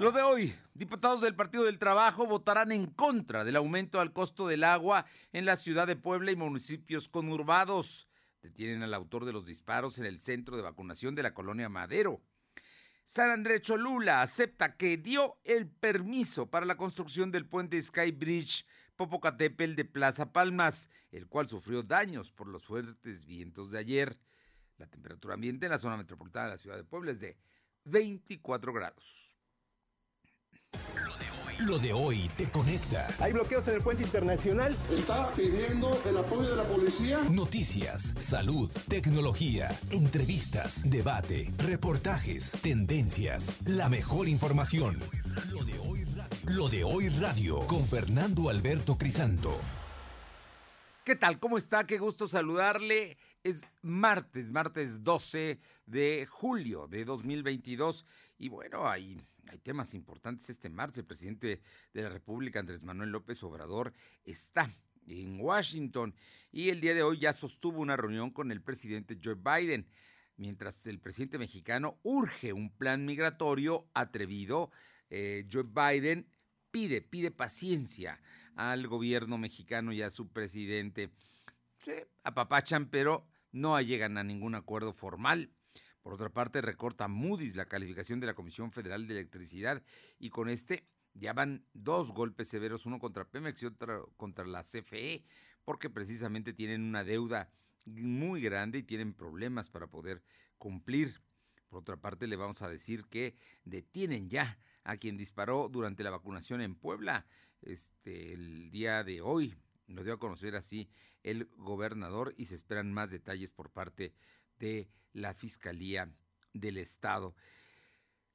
Lo de hoy, diputados del Partido del Trabajo votarán en contra del aumento al costo del agua en la ciudad de Puebla y municipios conurbados. Detienen al autor de los disparos en el centro de vacunación de la colonia Madero. San Andrés Cholula acepta que dio el permiso para la construcción del puente Sky Bridge Popocatépetl de Plaza Palmas, el cual sufrió daños por los fuertes vientos de ayer. La temperatura ambiente en la zona metropolitana de la ciudad de Puebla es de 24 grados. Lo de hoy te conecta. Hay bloqueos en el puente internacional. Está pidiendo el apoyo de la policía. Noticias, salud, tecnología, entrevistas, debate, reportajes, tendencias, la mejor información. Lo de hoy radio, Lo de hoy radio con Fernando Alberto Crisanto. ¿Qué tal? ¿Cómo está? Qué gusto saludarle. Es martes, martes 12 de julio de 2022. Y bueno, hay, hay temas importantes este martes. El presidente de la República, Andrés Manuel López Obrador, está en Washington y el día de hoy ya sostuvo una reunión con el presidente Joe Biden, mientras el presidente mexicano urge un plan migratorio atrevido. Eh, Joe Biden pide, pide paciencia al gobierno mexicano y a su presidente. Se apapachan, pero no llegan a ningún acuerdo formal. Por otra parte, recorta Moody's la calificación de la Comisión Federal de Electricidad y con este ya van dos golpes severos, uno contra Pemex y otro contra la CFE, porque precisamente tienen una deuda muy grande y tienen problemas para poder cumplir. Por otra parte, le vamos a decir que detienen ya a quien disparó durante la vacunación en Puebla este, el día de hoy. Lo dio a conocer así el gobernador y se esperan más detalles por parte de la Fiscalía del Estado.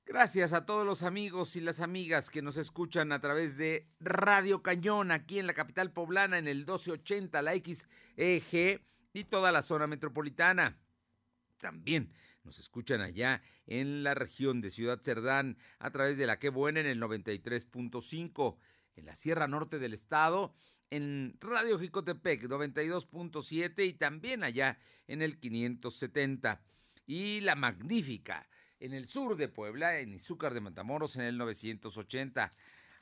Gracias a todos los amigos y las amigas que nos escuchan a través de Radio Cañón aquí en la capital poblana en el 1280, la XEG y toda la zona metropolitana. También nos escuchan allá en la región de Ciudad Cerdán a través de la Que Buena en el 93.5, en la Sierra Norte del Estado en Radio Jicotepec 92.7 y también allá en el 570. Y La Magnífica en el sur de Puebla, en Izúcar de Matamoros en el 980.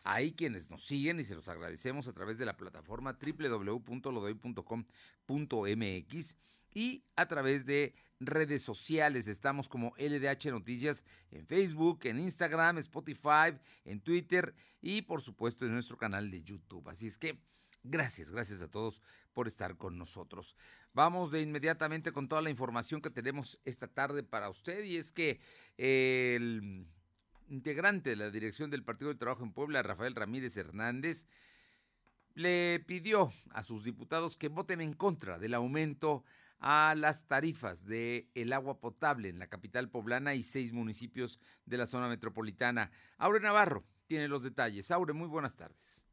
Hay quienes nos siguen y se los agradecemos a través de la plataforma www.lodoy.com.mx y a través de redes sociales. Estamos como LDH Noticias en Facebook, en Instagram, Spotify, en Twitter y por supuesto en nuestro canal de YouTube. Así es que Gracias, gracias a todos por estar con nosotros. Vamos de inmediatamente con toda la información que tenemos esta tarde para usted y es que el integrante de la dirección del Partido del Trabajo en Puebla, Rafael Ramírez Hernández, le pidió a sus diputados que voten en contra del aumento a las tarifas de el agua potable en la capital poblana y seis municipios de la zona metropolitana. Aure Navarro tiene los detalles. Aure, muy buenas tardes.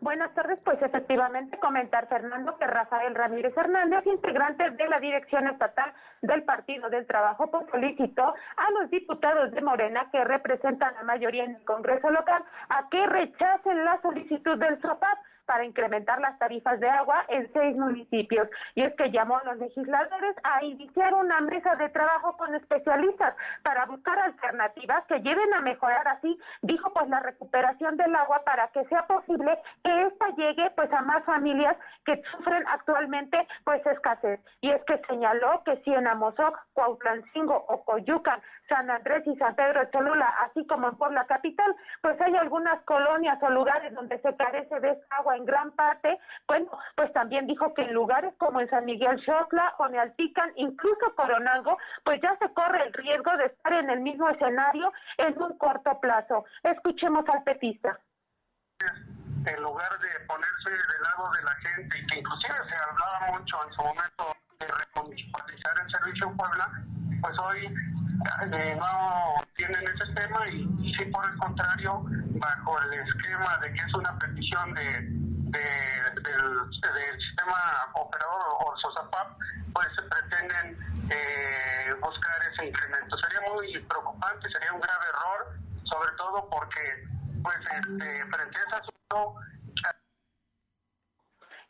Buenas tardes, pues efectivamente comentar Fernando que Rafael Ramírez Hernández, integrante de la Dirección Estatal del Partido del Trabajo, pues solicitó a los diputados de Morena que representan la mayoría en el Congreso local a que rechacen la solicitud del SOPAP para incrementar las tarifas de agua en seis municipios. Y es que llamó a los legisladores a iniciar una mesa de trabajo con especialistas para buscar alternativas que lleven a mejorar así, dijo pues la recuperación del agua para que sea posible que esta llegue pues a más familias que sufren actualmente pues escasez. Y es que señaló que si en Amozoc, Cuautlancingo o Coyucan, San Andrés y San Pedro de Cholula, así como en Puebla Capital, pues hay algunas colonias o lugares donde se carece de agua en gran parte, bueno, pues también dijo que en lugares como en San Miguel Xocla, Onealtican, incluso Coronalgo, pues ya se corre el riesgo de estar en el mismo escenario en un corto plazo. Escuchemos al petista. En lugar de ponerse del lado de la gente, que inclusive se hablaba mucho en su momento de remunicipalizar el servicio en Puebla, pues hoy eh, no tienen ese tema y, y sí por el contrario, bajo el esquema de que es una petición de del, sistema operador o SOSAPAP, pues pretenden eh, buscar ese incremento. Sería muy preocupante, sería un grave error, sobre todo porque, pues, este, frente a ese asunto,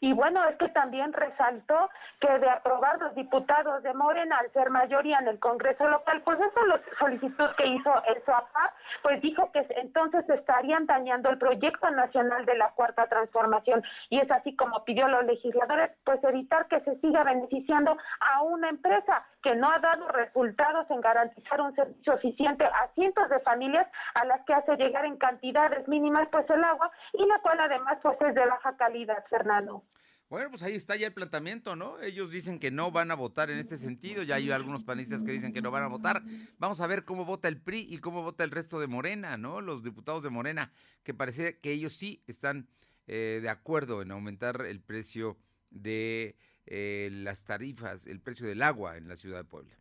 Y bueno, es que también resaltó que de aprobar los diputados de Morena al ser mayoría en el Congreso local, pues esa solicitud que hizo el SOAPA, pues dijo que entonces estarían dañando el proyecto nacional de la Cuarta Transformación. Y es así como pidió a los legisladores, pues evitar que se siga beneficiando a una empresa que no ha dado resultados en garantizar un servicio eficiente a cientos de familias a las que hace llegar en cantidades mínimas pues el agua y la cual además pues es de baja calidad, Fernando. Bueno, pues ahí está ya el planteamiento, ¿no? Ellos dicen que no van a votar en este sentido, ya hay algunos panistas que dicen que no van a votar. Vamos a ver cómo vota el PRI y cómo vota el resto de Morena, ¿no? Los diputados de Morena, que parece que ellos sí están eh, de acuerdo en aumentar el precio de eh, las tarifas, el precio del agua en la ciudad de Puebla.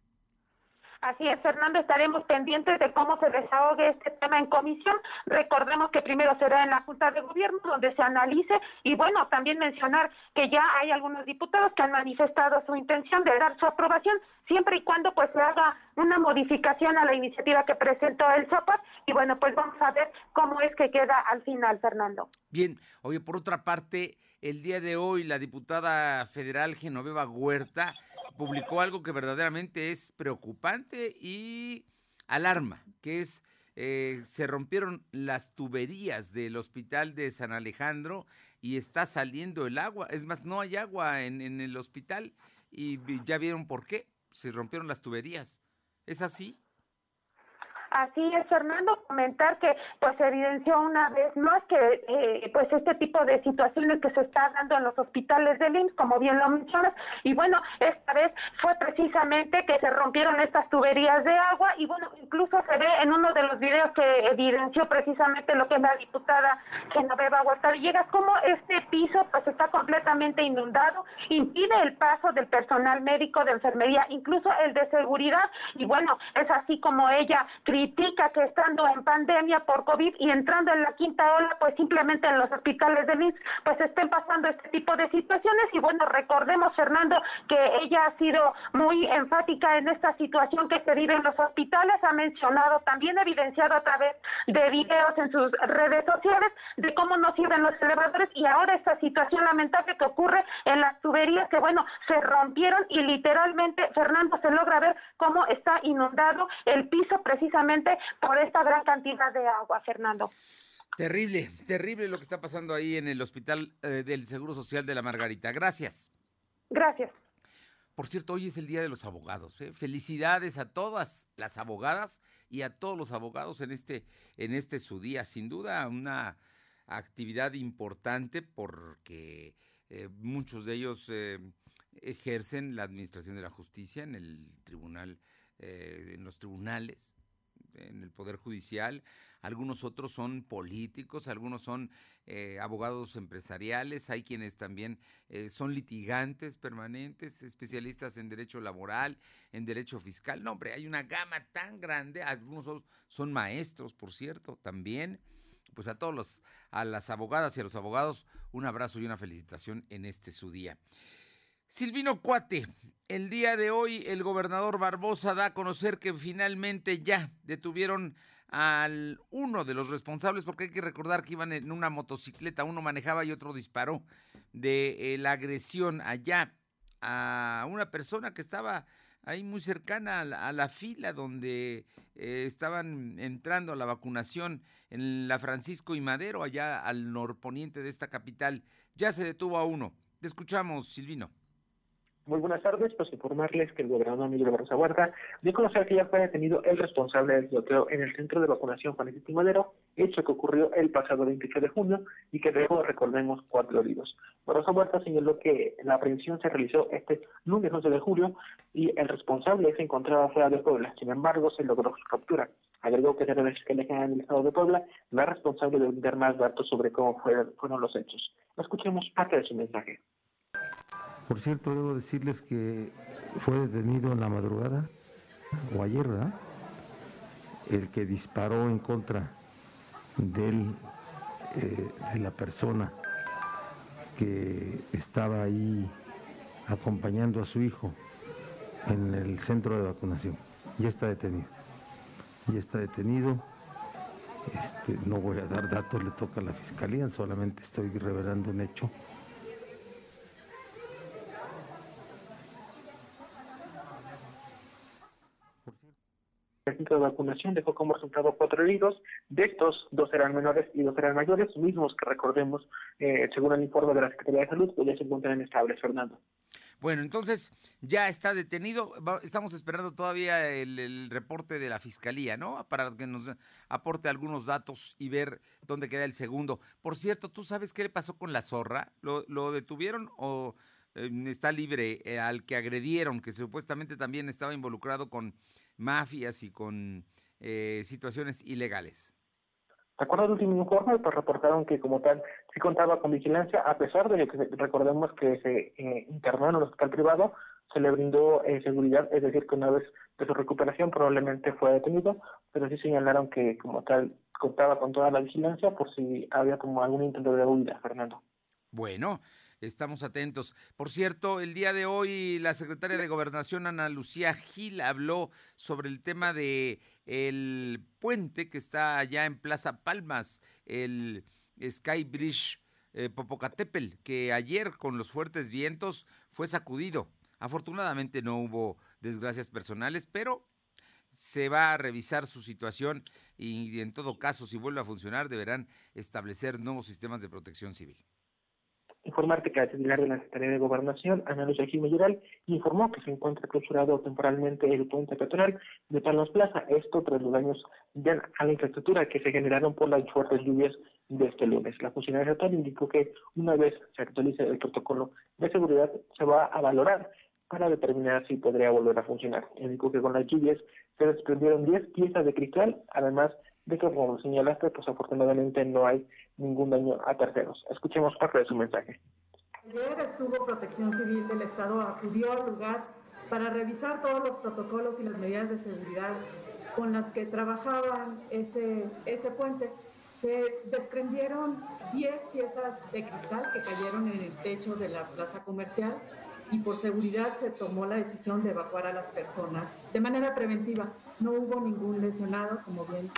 Así es, Fernando, estaremos pendientes de cómo se desahogue este tema en comisión. Recordemos que primero será en la Junta de Gobierno donde se analice y bueno, también mencionar que ya hay algunos diputados que han manifestado su intención de dar su aprobación siempre y cuando pues se haga una modificación a la iniciativa que presentó el SOPAS y bueno, pues vamos a ver cómo es que queda al final, Fernando. Bien, oye, por otra parte, el día de hoy la diputada federal Genoveva Huerta publicó algo que verdaderamente es preocupante y alarma, que es eh, se rompieron las tuberías del hospital de San Alejandro y está saliendo el agua. Es más, no hay agua en, en el hospital y ya vieron por qué. Se rompieron las tuberías. ¿Es así? Así es, Fernando, comentar que pues evidenció una vez más que eh, pues este tipo de situaciones que se está dando en los hospitales del IMSS, como bien lo mencionas, y bueno, esta vez fue precisamente que se rompieron estas tuberías de agua y bueno, incluso se ve en uno de los videos que evidenció precisamente lo que es la diputada Genoveva Huerta como este piso pues está completamente inundado, impide el paso del personal médico de enfermería, incluso el de seguridad, y bueno, es así como ella critica que estando en pandemia por COVID y entrando en la quinta ola, pues simplemente en los hospitales de IMSS, pues estén pasando este tipo de situaciones. Y bueno, recordemos, Fernando, que ella ha sido muy enfática en esta situación que se vive en los hospitales, ha mencionado, también evidenciado a través de videos en sus redes sociales de cómo no sirven los elevadores y ahora esta situación lamentable que ocurre en las tuberías que, bueno, se rompieron y literalmente, Fernando, se logra ver cómo está inundado el piso precisamente por esta gran cantidad de agua, Fernando. Terrible, terrible lo que está pasando ahí en el Hospital eh, del Seguro Social de la Margarita. Gracias. Gracias. Por cierto, hoy es el Día de los Abogados. ¿eh? Felicidades a todas las abogadas y a todos los abogados en este, en este su día. Sin duda, una actividad importante porque eh, muchos de ellos ejercen la administración de la justicia en el tribunal, en los tribunales en el Poder Judicial, algunos otros son políticos, algunos son eh, abogados empresariales, hay quienes también eh, son litigantes permanentes, especialistas en derecho laboral, en derecho fiscal. No, hombre, hay una gama tan grande, algunos son maestros, por cierto, también. Pues a todos los, a las abogadas y a los abogados, un abrazo y una felicitación en este su día. Silvino Cuate, el día de hoy el gobernador Barbosa da a conocer que finalmente ya detuvieron al uno de los responsables, porque hay que recordar que iban en una motocicleta, uno manejaba y otro disparó de eh, la agresión allá a una persona que estaba ahí muy cercana a la, fila donde eh, estaban entrando a la vacunación en la Francisco y Madero, allá al norponiente de esta capital. Ya se detuvo a uno. Te escuchamos, Silvino. Muy buenas tardes, pues informarles que el gobernador Miguel Barrosa Huerta dio a conocer que ya fue detenido el responsable del bloqueo en el centro de vacunación Juan y Madero, hecho que ocurrió el pasado 28 de junio y que dejó, recordemos, cuatro heridos. Barrosa Huerta señaló que la aprehensión se realizó este lunes 11 de julio y el responsable se encontraba fuera de Puebla, sin embargo se logró su captura. Agregó que desde la Fiscalía General del Estado de Puebla la responsable de brindar más datos sobre cómo fueron los hechos. Escuchemos parte de su mensaje. Por cierto, debo decirles que fue detenido en la madrugada, o ayer, ¿verdad? El que disparó en contra del, eh, de la persona que estaba ahí acompañando a su hijo en el centro de vacunación. Ya está detenido. Ya está detenido. Este, no voy a dar datos, le toca a la fiscalía, solamente estoy revelando un hecho centro de vacunación dejó como resultado cuatro heridos. De estos, dos eran menores y dos eran mayores, mismos que recordemos, eh, según el informe de la Secretaría de Salud, pues ya se encuentran estables, Fernando. Bueno, entonces ya está detenido. Estamos esperando todavía el, reporte de la fiscalía, ¿no? Para que nos aporte algunos datos y ver dónde queda el segundo. Por cierto, ¿tú sabes qué le pasó con la zorra? ¿Lo, detuvieron o eh, está libre eh, al que agredieron, que supuestamente también estaba involucrado con mafias y con eh, situaciones ilegales? De acuerdo al último informe, pues reportaron que como tal sí contaba con vigilancia, a pesar de que recordemos que se eh, internó en el hospital privado, se le brindó eh, seguridad, es decir, que una vez de su recuperación probablemente fue detenido, pero sí señalaron que como tal contaba con toda la vigilancia por si había como algún intento de huida, Fernando. Bueno, Estamos atentos. Por cierto, el día de hoy la secretaria de Gobernación, Ana Lucía Gil, habló sobre el tema de el puente que está allá en Plaza Palmas, el Sky Bridge eh, Popocatépetl, que ayer con los fuertes vientos fue sacudido. Afortunadamente no hubo desgracias personales, pero se va a revisar su situación y en todo caso, si vuelve a funcionar, deberán establecer nuevos sistemas de protección civil informarte que la titular de la Secretaría de Gobernación, Ana Lucia Jiménez informó que se encuentra clausurado temporalmente el puente peatonal de Palmas Plaza, esto tras los daños a la infraestructura que se generaron por las fuertes lluvias de este lunes. La funcionaria estatal indicó que una vez se actualice el protocolo de seguridad, se va a valorar para determinar si podría volver a funcionar. Indicó que con las lluvias se desprendieron 10 piezas de cristal, además de que, como señalaste, pues afortunadamente no hay ningún daño a terceros. Escuchemos parte de su mensaje. Ayer estuvo Protección Civil del Estado, acudió al lugar para revisar todos los protocolos y las medidas de seguridad con las que trabajaban ese, ese puente. Se desprendieron 10 piezas de cristal que cayeron en el techo de la plaza comercial y por seguridad se tomó la decisión de evacuar a las personas de manera preventiva. No hubo ningún lesionado, como bien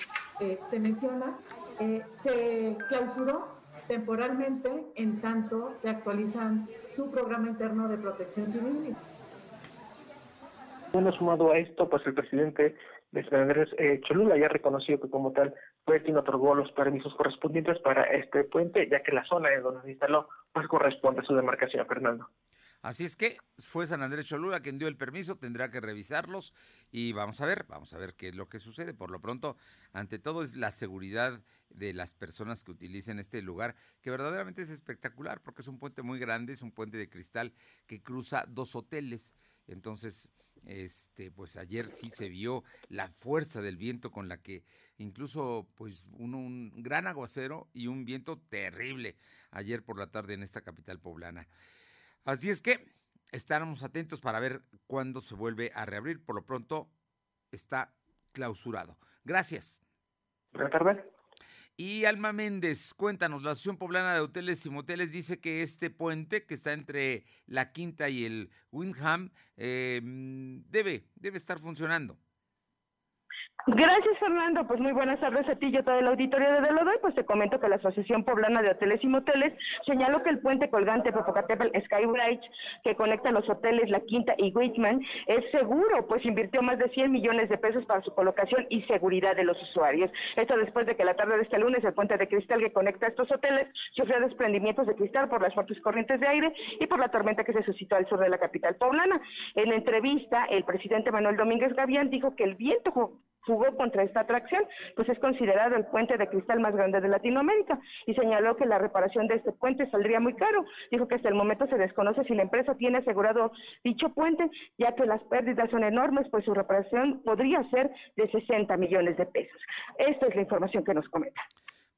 se menciona, eh, se clausuró temporalmente en tanto se actualizan su programa interno de protección civil. Bueno, sumado a esto, pues el presidente de San Andrés eh, Cholula ya reconoció que como tal fue quien otorgó los permisos correspondientes para este puente, ya que la zona en donde se instaló pues corresponde a su demarcación, Fernando. Así es que fue San Andrés Cholula quien dio el permiso, tendrá que revisarlos y vamos a ver, vamos a ver qué es lo que sucede. Por lo pronto, ante todo es la seguridad de las personas que utilicen este lugar, que verdaderamente es espectacular porque es un puente muy grande, es un puente de cristal que cruza dos hoteles. Entonces, este, pues ayer sí se vio la fuerza del viento con la que incluso pues un, un gran aguacero y un viento terrible ayer por la tarde en esta capital poblana. Así es que estaremos atentos para ver cuándo se vuelve a reabrir. Por lo pronto está clausurado. Gracias. Buenas tardes. Y Alma Méndez, cuéntanos, la Asociación Poblana de Hoteles y Moteles dice que este puente que está entre la Quinta y el Windham eh, debe, debe estar funcionando. Gracias, Fernando. Pues muy buenas tardes a ti y a todo el auditorio de Delodoy. Pues te comento que la Asociación Poblana de Hoteles y Moteles señaló que el puente colgante Popocatépetl Skybridge, que conecta los hoteles La Quinta y Whitman, es seguro, pues invirtió más de 100 millones de pesos para su colocación y seguridad de los usuarios. Esto después de que la tarde de este lunes el puente de cristal que conecta estos hoteles sufrió desprendimientos de cristal por las fuertes corrientes de aire y por la tormenta que se suscitó al sur de la capital poblana. En entrevista, el presidente Manuel Domínguez Gavián dijo que el viento jugó contra esta atracción, pues es considerado el puente de cristal más grande de Latinoamérica y señaló que la reparación de este puente saldría muy caro. Dijo que hasta el momento se desconoce si la empresa tiene asegurado dicho puente, ya que las pérdidas son enormes, pues su reparación podría ser de 60 millones de pesos. Esta es la información que nos comenta.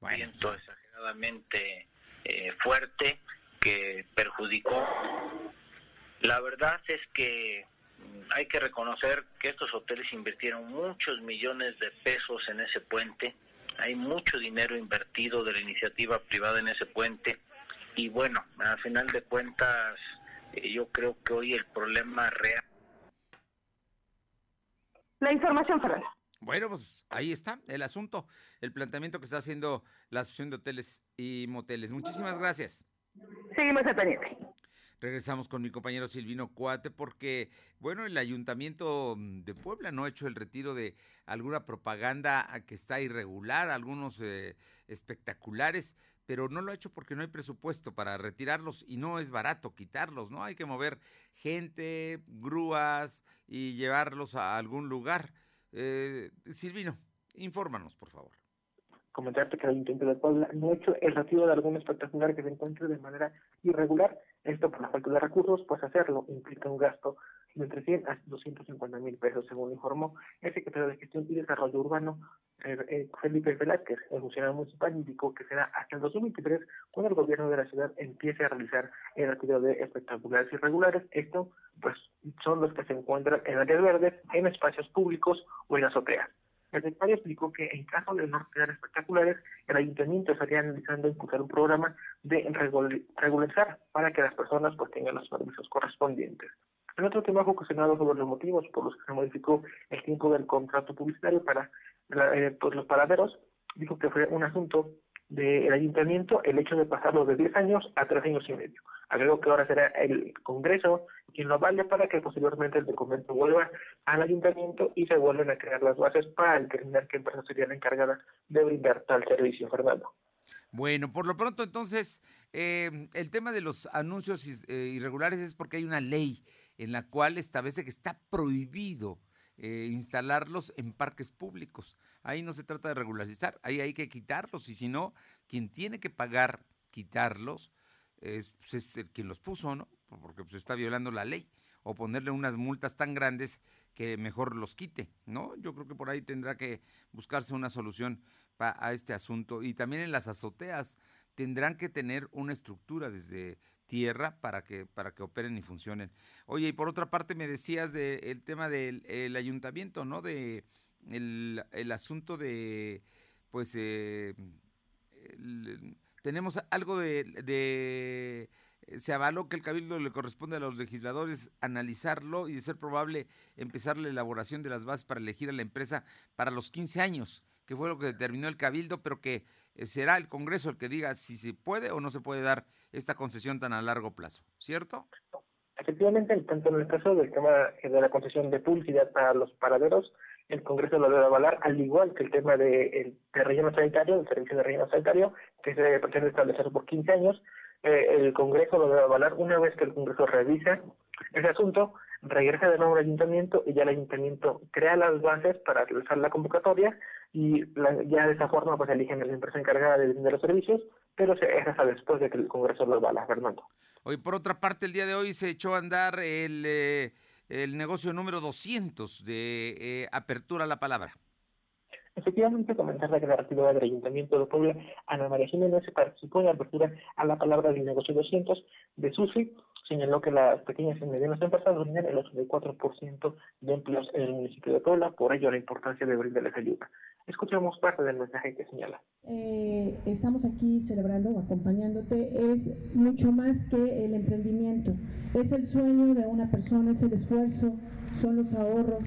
Viento exageradamente eh, fuerte que perjudicó. La verdad es que hay que reconocer que estos hoteles invirtieron muchos millones de pesos en ese puente, hay mucho dinero invertido de la iniciativa privada en ese puente y bueno, al final de cuentas eh, yo creo que hoy el problema real. La información, Fernando. Bueno, pues ahí está el asunto, el planteamiento que está haciendo la Asociación de Hoteles y Moteles. Muchísimas gracias. Seguimos al pendiente. Regresamos con mi compañero Silvino Cuate porque, bueno, el ayuntamiento de Puebla no ha hecho el retiro de alguna propaganda que está irregular, algunos eh, espectaculares, pero no lo ha hecho porque no hay presupuesto para retirarlos y no es barato quitarlos, ¿no? Hay que mover gente, grúas y llevarlos a algún lugar. Eh, Silvino, infórmanos, por favor comentarte que el Ayuntamiento de Puebla no ha hecho el retiro de algún espectacular que se encuentre de manera irregular. Esto por la falta de recursos, pues hacerlo implica un gasto de entre 100 a 250 mil pesos, según informó el secretario de Gestión y Desarrollo Urbano, eh, eh, Felipe Velázquez. El funcionario municipal indicó que será hasta el 2023 cuando el gobierno de la ciudad empiece a realizar el retiro de espectaculares irregulares. Esto, pues, son los que se encuentran en áreas verdes, en espacios públicos o en azoteas. Secretario explicó que en caso de no quedar espectaculares, el ayuntamiento estaría analizando impulsar un programa de regularizar para que las personas pues tengan los servicios correspondientes. El otro tema fue cuestionado sobre los motivos por los que se modificó el tiempo del contrato publicitario para eh, pues, los paraderos. Dijo que fue un asunto del ayuntamiento el hecho de pasarlo de 10 años a 3 años y medio. Agrego que ahora será el Congreso quien lo vale para que posteriormente el documento vuelva al ayuntamiento y se vuelvan a crear las bases para determinar qué empresa sería la encargada de brindar tal servicio, Fernando. Bueno, por lo pronto entonces, eh, el tema de los anuncios eh, irregulares es porque hay una ley en la cual establece que está prohibido eh, instalarlos en parques públicos. Ahí no se trata de regularizar, ahí hay que quitarlos y si no, quien tiene que pagar quitarlos es, pues, es el quien los puso, ¿no? Porque pues, está violando la ley o ponerle unas multas tan grandes que mejor los quite, ¿no? Yo creo que por ahí tendrá que buscarse una solución a este asunto. Y también en las azoteas tendrán que tener una estructura desde tierra para que, para que operen y funcionen. Oye, y por otra parte me decías del tema del ayuntamiento, ¿no? De el, el asunto de, pues, eh, tenemos algo de, de, se avaló que el cabildo le corresponde a los legisladores analizarlo y de ser probable empezar la elaboración de las bases para elegir a la empresa para los 15 años, que fue lo que determinó el cabildo, pero que eh, será el Congreso el que diga si se puede o no se puede dar esta concesión tan a largo plazo, ¿cierto? Efectivamente, tanto en el caso del tema de la concesión de publicidad para los paraderos, el Congreso lo debe avalar, al igual que el tema de, de relleno sanitario, el servicio de relleno sanitario, que se pretende establecer por 15 años, eh, el Congreso lo debe avalar una vez que el Congreso revisa ese asunto, regresa de nuevo al ayuntamiento y ya el ayuntamiento crea las bases para realizar la convocatoria y ya de esa forma pues eligen a la empresa encargada de los servicios, pero se, es hasta después de que el Congreso lo avala, Fernando. Hoy, por otra parte, el día de hoy se echó a andar el, eh, el negocio número 200 de eh, Apertura a la Palabra. Efectivamente, comentarle que la actividad del Ayuntamiento de Puebla, Ana María Jiménez, participó en la apertura a la palabra del negocio 200 de SUSI, señaló que las pequeñas y medianas empresas dominan el 84% de empleos en el municipio de Puebla, por ello la importancia de brindarles ayuda. Escuchamos parte del mensaje que señala. Eh, estamos aquí celebrando o acompañándote, es mucho más que el emprendimiento, es el sueño de una persona, es el esfuerzo, son los ahorros,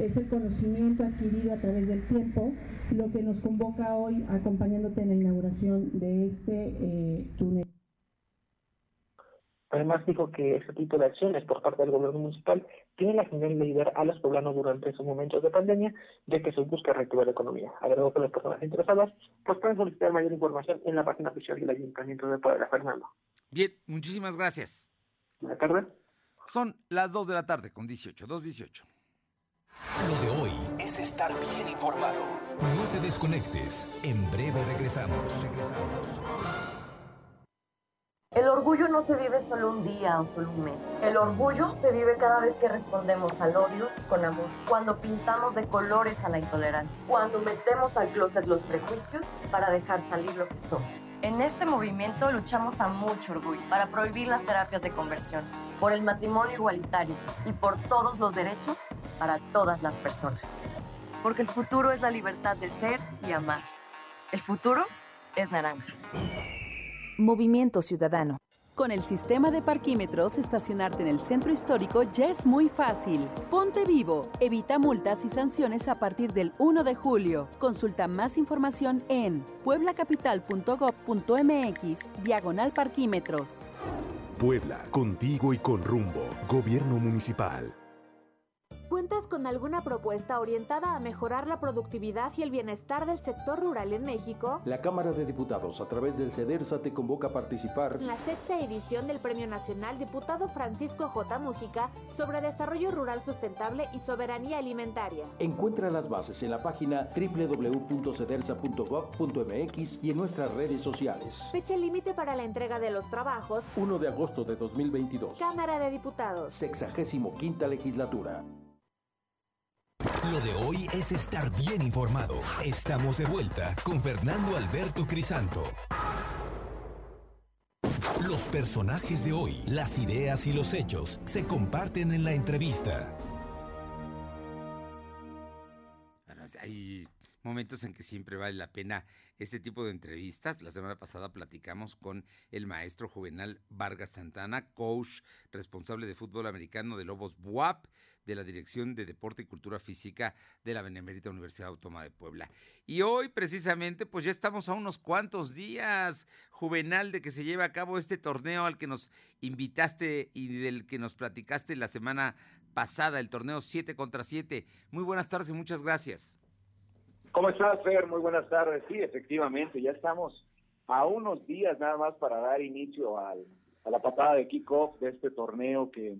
es el conocimiento adquirido a través del tiempo lo que nos convoca hoy acompañándote en la inauguración de este eh, túnel. Además dijo que este tipo de acciones por parte del gobierno municipal tiene la finalidad de ayudar a los poblanos durante esos momentos de pandemia de que se busca reactivar la economía. Agregó que las personas interesadas pues pueden solicitar mayor información en la página oficial del Ayuntamiento de Puebla, Fernando. Bien, muchísimas gracias. Buenas tardes. Son las 2 de la tarde con 18, 2.18. Lo de hoy es estar bien informado. No te desconectes. En breve regresamos. Regresamos. El orgullo no se vive solo un día o solo un mes. El orgullo se vive cada vez que respondemos al odio con amor. Cuando pintamos de colores a la intolerancia. Cuando metemos al closet los prejuicios para dejar salir lo que somos. En este movimiento luchamos a mucho orgullo para prohibir las terapias de conversión, por el matrimonio igualitario y por todos los derechos para todas las personas. Porque el futuro es la libertad de ser y amar. El futuro es naranja. Movimiento Ciudadano. Con el sistema de parquímetros, estacionarte en el centro histórico ya es muy fácil. Ponte vivo. Evita multas y sanciones a partir del 1 de julio. Consulta más información en pueblacapital.gov.mx, diagonal parquímetros. Puebla, contigo y con rumbo. Gobierno Municipal. ¿Cuentas con alguna propuesta orientada a mejorar la productividad y el bienestar del sector rural en México? La Cámara de Diputados, a través del CEDERSA, te convoca a participar en la sexta edición del Premio Nacional Diputado Francisco J. Mújica sobre Desarrollo Rural Sustentable y Soberanía Alimentaria. Encuentra las bases en la página www.cedersa.gov.mx y en nuestras redes sociales. Fecha límite para la entrega de los trabajos. 1 de agosto de 2022. Cámara de Diputados. Sexagésimo quinta legislatura. Lo de hoy es estar bien informado. Estamos de vuelta con Fernando Alberto Crisanto. Los personajes de hoy, las ideas y los hechos se comparten en la entrevista. Hay momentos en que siempre vale la pena este tipo de entrevistas. La semana pasada platicamos con el maestro Juvenal Vargas Santana, coach responsable de fútbol americano de Lobos Buap de la Dirección de Deporte y Cultura Física de la Benemérita Universidad Autónoma de Puebla. Y hoy precisamente pues ya estamos a unos cuantos días, Juvenal, de que se lleve a cabo este torneo al que nos invitaste y del que nos platicaste la semana pasada, el torneo 7 contra 7. Muy buenas tardes y muchas gracias. ¿Cómo estás, Fer? Muy buenas tardes. Sí, efectivamente, ya estamos a unos días nada más para dar inicio al, a la patada de kickoff de este torneo que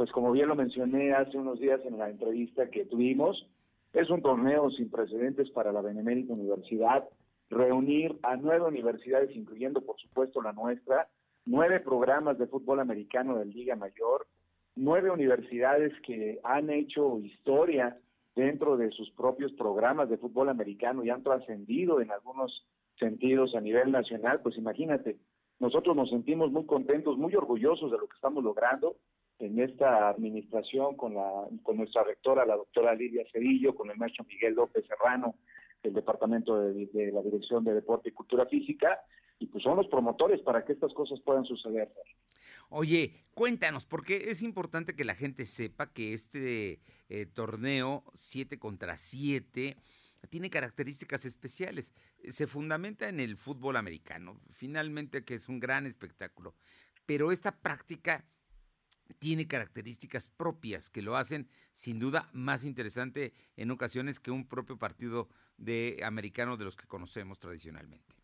pues como bien lo mencioné hace unos días en la entrevista que tuvimos, es un torneo sin precedentes para la Benemérita Universidad, reunir a nueve universidades, incluyendo por supuesto la nuestra, nueve programas de fútbol americano de Liga Mayor, nueve universidades que han hecho historia dentro de sus propios programas de fútbol americano y han trascendido en algunos sentidos a nivel nacional, pues imagínate, nosotros nos sentimos muy contentos, muy orgullosos de lo que estamos logrando en esta administración con, la, con nuestra rectora, la doctora Lidia Cedillo, con el maestro Miguel López Serrano, del Departamento de, la Dirección de Deporte y Cultura Física, y pues son los promotores para que estas cosas puedan suceder. Oye, cuéntanos, porque es importante que la gente sepa que este eh, torneo 7 contra 7 tiene características especiales. Se fundamenta en el fútbol americano, finalmente que es un gran espectáculo, pero esta práctica tiene características propias que lo hacen sin duda más interesante en ocasiones que un propio partido de americano de los que conocemos tradicionalmente.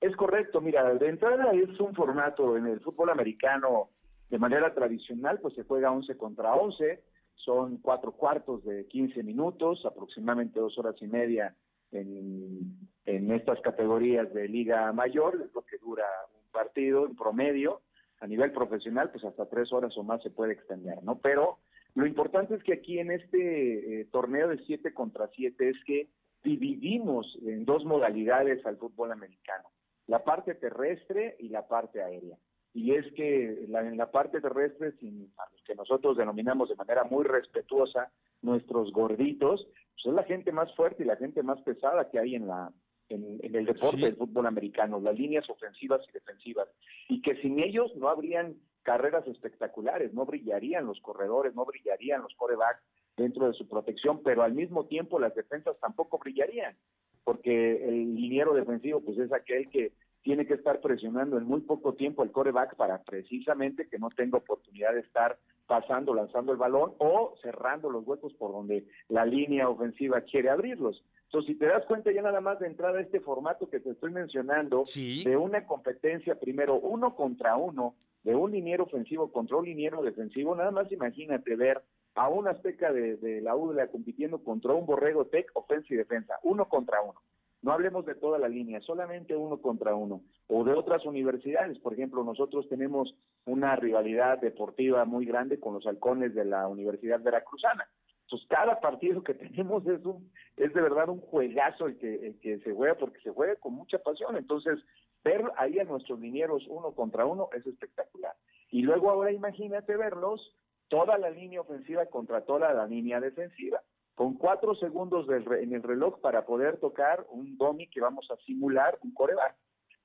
Es correcto, mira, de entrada es un formato en el fútbol americano de manera tradicional, pues se juega 11 contra 11, son cuatro cuartos de 15 minutos, aproximadamente dos horas y media en, en estas categorías de liga mayor, es lo que dura un partido en promedio, a nivel profesional, pues hasta tres horas o más se puede extender, ¿no? Pero lo importante es que aquí en este eh, torneo de siete contra siete es que dividimos en dos modalidades al fútbol americano, la parte terrestre y la parte aérea. Y es que en la parte terrestre, sin, a los que nosotros denominamos de manera muy respetuosa nuestros gorditos, pues es la gente más fuerte y la gente más pesada que hay en la, en, el deporte del fútbol americano, las líneas ofensivas y defensivas, y que sin ellos no habrían carreras espectaculares, no brillarían los corredores, no brillarían los corebacks dentro de su protección, pero al mismo tiempo las defensas tampoco brillarían, porque el liniero defensivo pues es aquel que tiene que estar presionando en muy poco tiempo el coreback para precisamente que no tenga oportunidad de estar pasando, lanzando el balón o cerrando los huecos por donde la línea ofensiva quiere abrirlos. Entonces, si te das cuenta ya nada más de entrada a este formato que te estoy mencionando, de una competencia primero uno contra uno, de un liniero ofensivo contra un liniero defensivo, nada más imagínate ver a un azteca de, de la UDLA compitiendo contra un borrego tech, ofensa y defensa, uno contra uno. No hablemos de toda la línea, solamente uno contra uno. O de otras universidades, por ejemplo, nosotros tenemos una rivalidad deportiva muy grande con los halcones de la Universidad Veracruzana. Entonces, cada partido que tenemos es un es de verdad un juegazo el que, el que se juega, porque se juega con mucha pasión. Entonces, ver ahí a nuestros linieros uno contra uno es espectacular. Y luego ahora imagínate verlos toda la línea ofensiva contra toda la línea defensiva con cuatro segundos en el reloj para poder tocar un dummy que vamos a simular un coreback.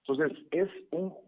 Entonces, es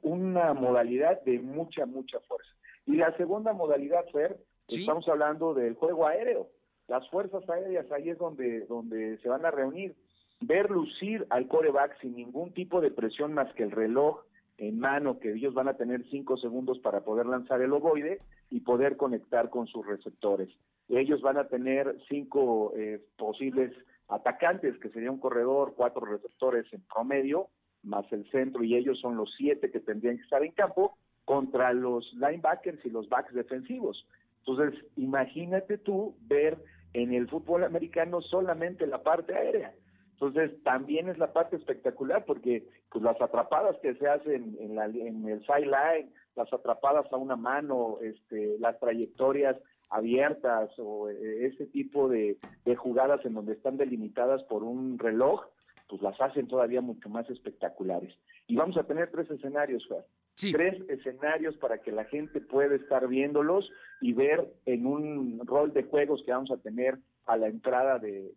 una modalidad de mucha, mucha fuerza. Y la segunda modalidad, Fer, estamos hablando del juego aéreo. Las fuerzas aéreas, ahí es donde, donde se van a reunir. Ver lucir al coreback sin ningún tipo de presión más que el reloj en mano que ellos van a tener cinco segundos para poder lanzar el ovoide y poder conectar con sus receptores. Ellos van a tener cinco eh, posibles atacantes, que sería un corredor, cuatro receptores en promedio, más el centro, y ellos son los siete que tendrían que estar en campo contra los linebackers y los backs defensivos. Entonces, imagínate tú ver en el fútbol americano solamente la parte aérea. Entonces, también es la parte espectacular porque pues, las atrapadas que se hacen en, la, en el sideline, las atrapadas a una mano, este, las trayectorias abiertas o eh, ese tipo de, jugadas en donde están delimitadas por un reloj, pues las hacen todavía mucho más espectaculares. Y vamos a tener tres escenarios, Juan. Tres escenarios para que la gente pueda estar viéndolos y ver en un rol de juegos que vamos a tener a la entrada de,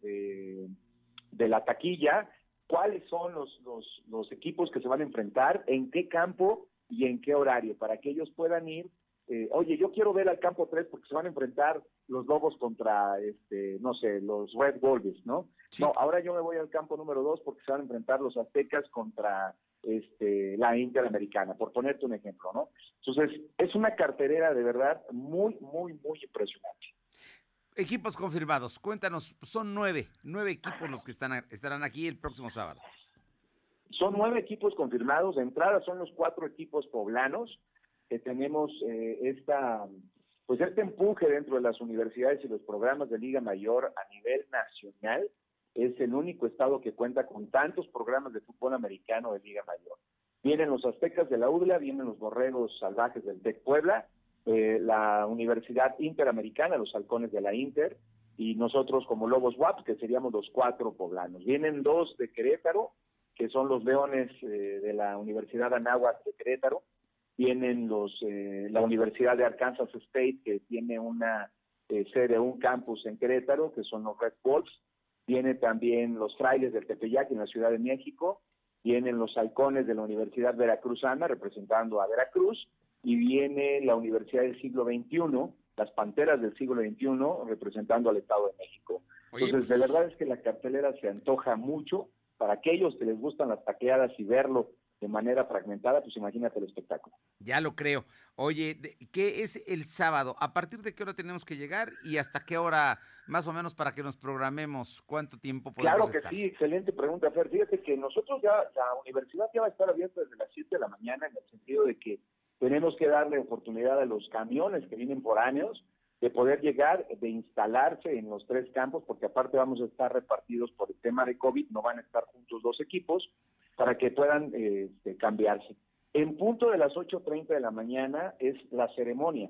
de, la taquilla, cuáles son los, los, los equipos que se van a enfrentar, en qué campo y en qué horario, para que ellos puedan ir eh, oye, yo quiero ver al campo 3 porque se van a enfrentar los Lobos contra, este, no sé, los Red Wolves, ¿no? No, ahora yo me voy al campo número 2 porque se van a enfrentar los Aztecas contra este, la Interamericana, por ponerte un ejemplo, ¿no? Entonces, es una carterera de verdad muy, muy, muy impresionante. Equipos confirmados, cuéntanos, son nueve, nueve equipos los que están, estarán aquí el próximo sábado. Son nueve equipos confirmados, de entrada son los cuatro equipos poblanos, que tenemos eh, esta pues este empuje dentro de las universidades y los programas de Liga Mayor a nivel nacional. Es el único estado que cuenta con tantos programas de fútbol americano de Liga Mayor. Vienen los Aztecas de la UDLA, vienen los Borregos Salvajes del TEC Puebla, eh, la Universidad Interamericana, los Halcones de la Inter, y nosotros como Lobos WAP, que seríamos los cuatro poblanos. Vienen dos de Querétaro, que son los Leones eh, de la Universidad Anáhuac de Querétaro, tienen los, eh, la Universidad de Arkansas State, que tiene una eh, sede, un campus en Querétaro, que son los Red Wolves, tiene también los Frailes del Tepeyac en la Ciudad de México, vienen los Halcones de la Universidad Veracruzana representando a Veracruz, y viene la Universidad del siglo XXI, las Panteras del siglo XXI representando al Estado de México. Entonces, de pues verdad es que la cartelera se antoja mucho para aquellos que les gustan las taqueadas y verlo de manera fragmentada, pues imagínate el espectáculo. Ya lo creo. Oye, ¿qué es el sábado? ¿A partir de qué hora tenemos que llegar y hasta qué hora, más o menos, para que nos programemos? ¿Cuánto tiempo podemos Claro que sí, excelente pregunta, Fer. Fíjate que nosotros ya, la universidad ya va a estar abierta desde las 7 de la mañana en el sentido de que tenemos que darle oportunidad a los camiones que vienen por años de poder llegar, de instalarse en los tres campos, porque aparte vamos a estar repartidos por el tema de COVID, no van a estar juntos dos equipos, para que puedan este, cambiarse. En punto de las 8.30 de la mañana es la ceremonia,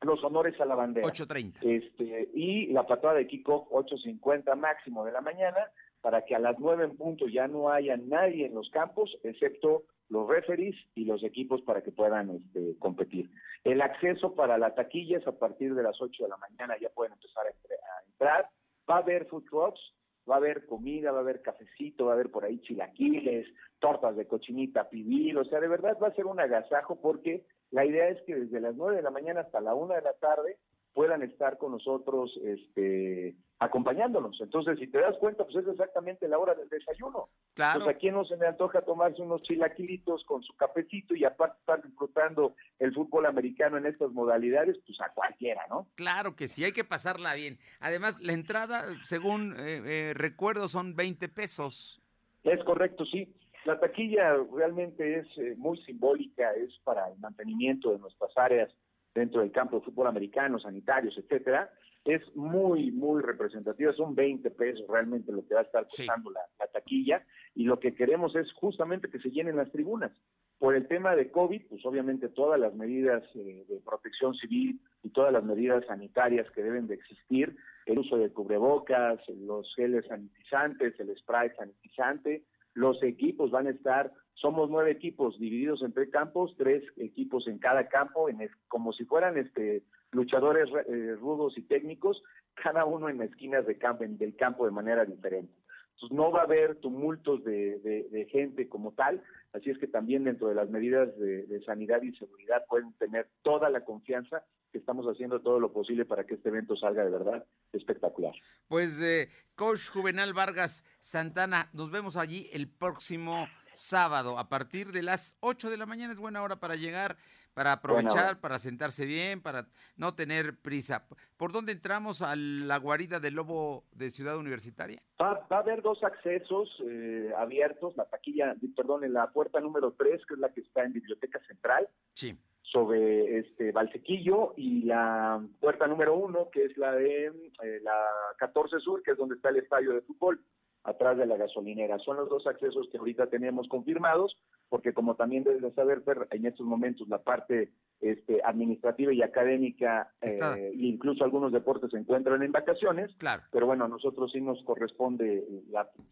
los honores a la bandera. 8.30. Este, y la patada de kickoff 8.50 máximo de la mañana, para que a las 9 en punto ya no haya nadie en los campos, excepto los referees y los equipos para que puedan este, competir. El acceso para la taquilla es a partir de las 8 de la mañana, ya pueden empezar a, entrar. Va a haber food trucks, va a haber comida, va a haber cafecito, va a haber por ahí chilaquiles, tortas de cochinita, pibil, o sea, de verdad va a ser un agasajo porque la idea es que desde las 9 de la mañana hasta la 1 de la tarde puedan estar con nosotros este, acompañándonos. Entonces, si te das cuenta, pues es exactamente la hora del desayuno. Claro. Pues a quién no se me antoja tomarse unos chilaquilitos con su cafecito y aparte estar disfrutando el fútbol americano en estas modalidades, pues a cualquiera, ¿no? Claro que sí, hay que pasarla bien. Además, la entrada, según eh, eh, recuerdo, son 20 pesos. Es correcto, sí. La taquilla realmente es eh, muy simbólica, es para el mantenimiento de nuestras áreas dentro del campo de fútbol americano, sanitarios, etcétera, es muy, muy representativa. Son 20 pesos realmente lo que va a estar costando la, taquilla y lo que queremos es justamente que se llenen las tribunas. Por el tema de COVID, pues obviamente todas las medidas eh, de protección civil y todas las medidas sanitarias que deben de existir, el uso de cubrebocas, los geles sanitizantes, el spray sanitizante, los equipos van a estar, somos nueve equipos divididos en tres campos, tres equipos en cada campo, en como si fueran este luchadores eh, rudos y técnicos, cada uno en esquinas de campo, del campo de manera diferente. Entonces no va a haber tumultos de, de, gente como tal, así es que también dentro de las medidas de, de sanidad y seguridad pueden tener toda la confianza que estamos haciendo todo lo posible para que este evento salga de verdad espectacular. Pues, eh, coach Juvenal Vargas Santana, nos vemos allí el próximo sábado a partir de las 8 de la mañana. Es buena hora para llegar, para aprovechar, para sentarse bien, para no tener prisa. ¿Por dónde entramos a la guarida del lobo de Ciudad Universitaria? Va, a haber dos accesos eh, abiertos, la taquilla, perdón, en la puerta número 3, que es la que está en Biblioteca Central. Sí sobre este Valsequillo y la puerta número uno, que es la de eh, la 14 Sur, que es donde está el estadio de fútbol, atrás de la gasolinera. Son los dos accesos que ahorita tenemos confirmados, porque como también debes saber, en estos momentos la parte este, administrativa y académica, eh, incluso algunos deportes se encuentran en vacaciones. Claro. Pero bueno, a nosotros sí nos corresponde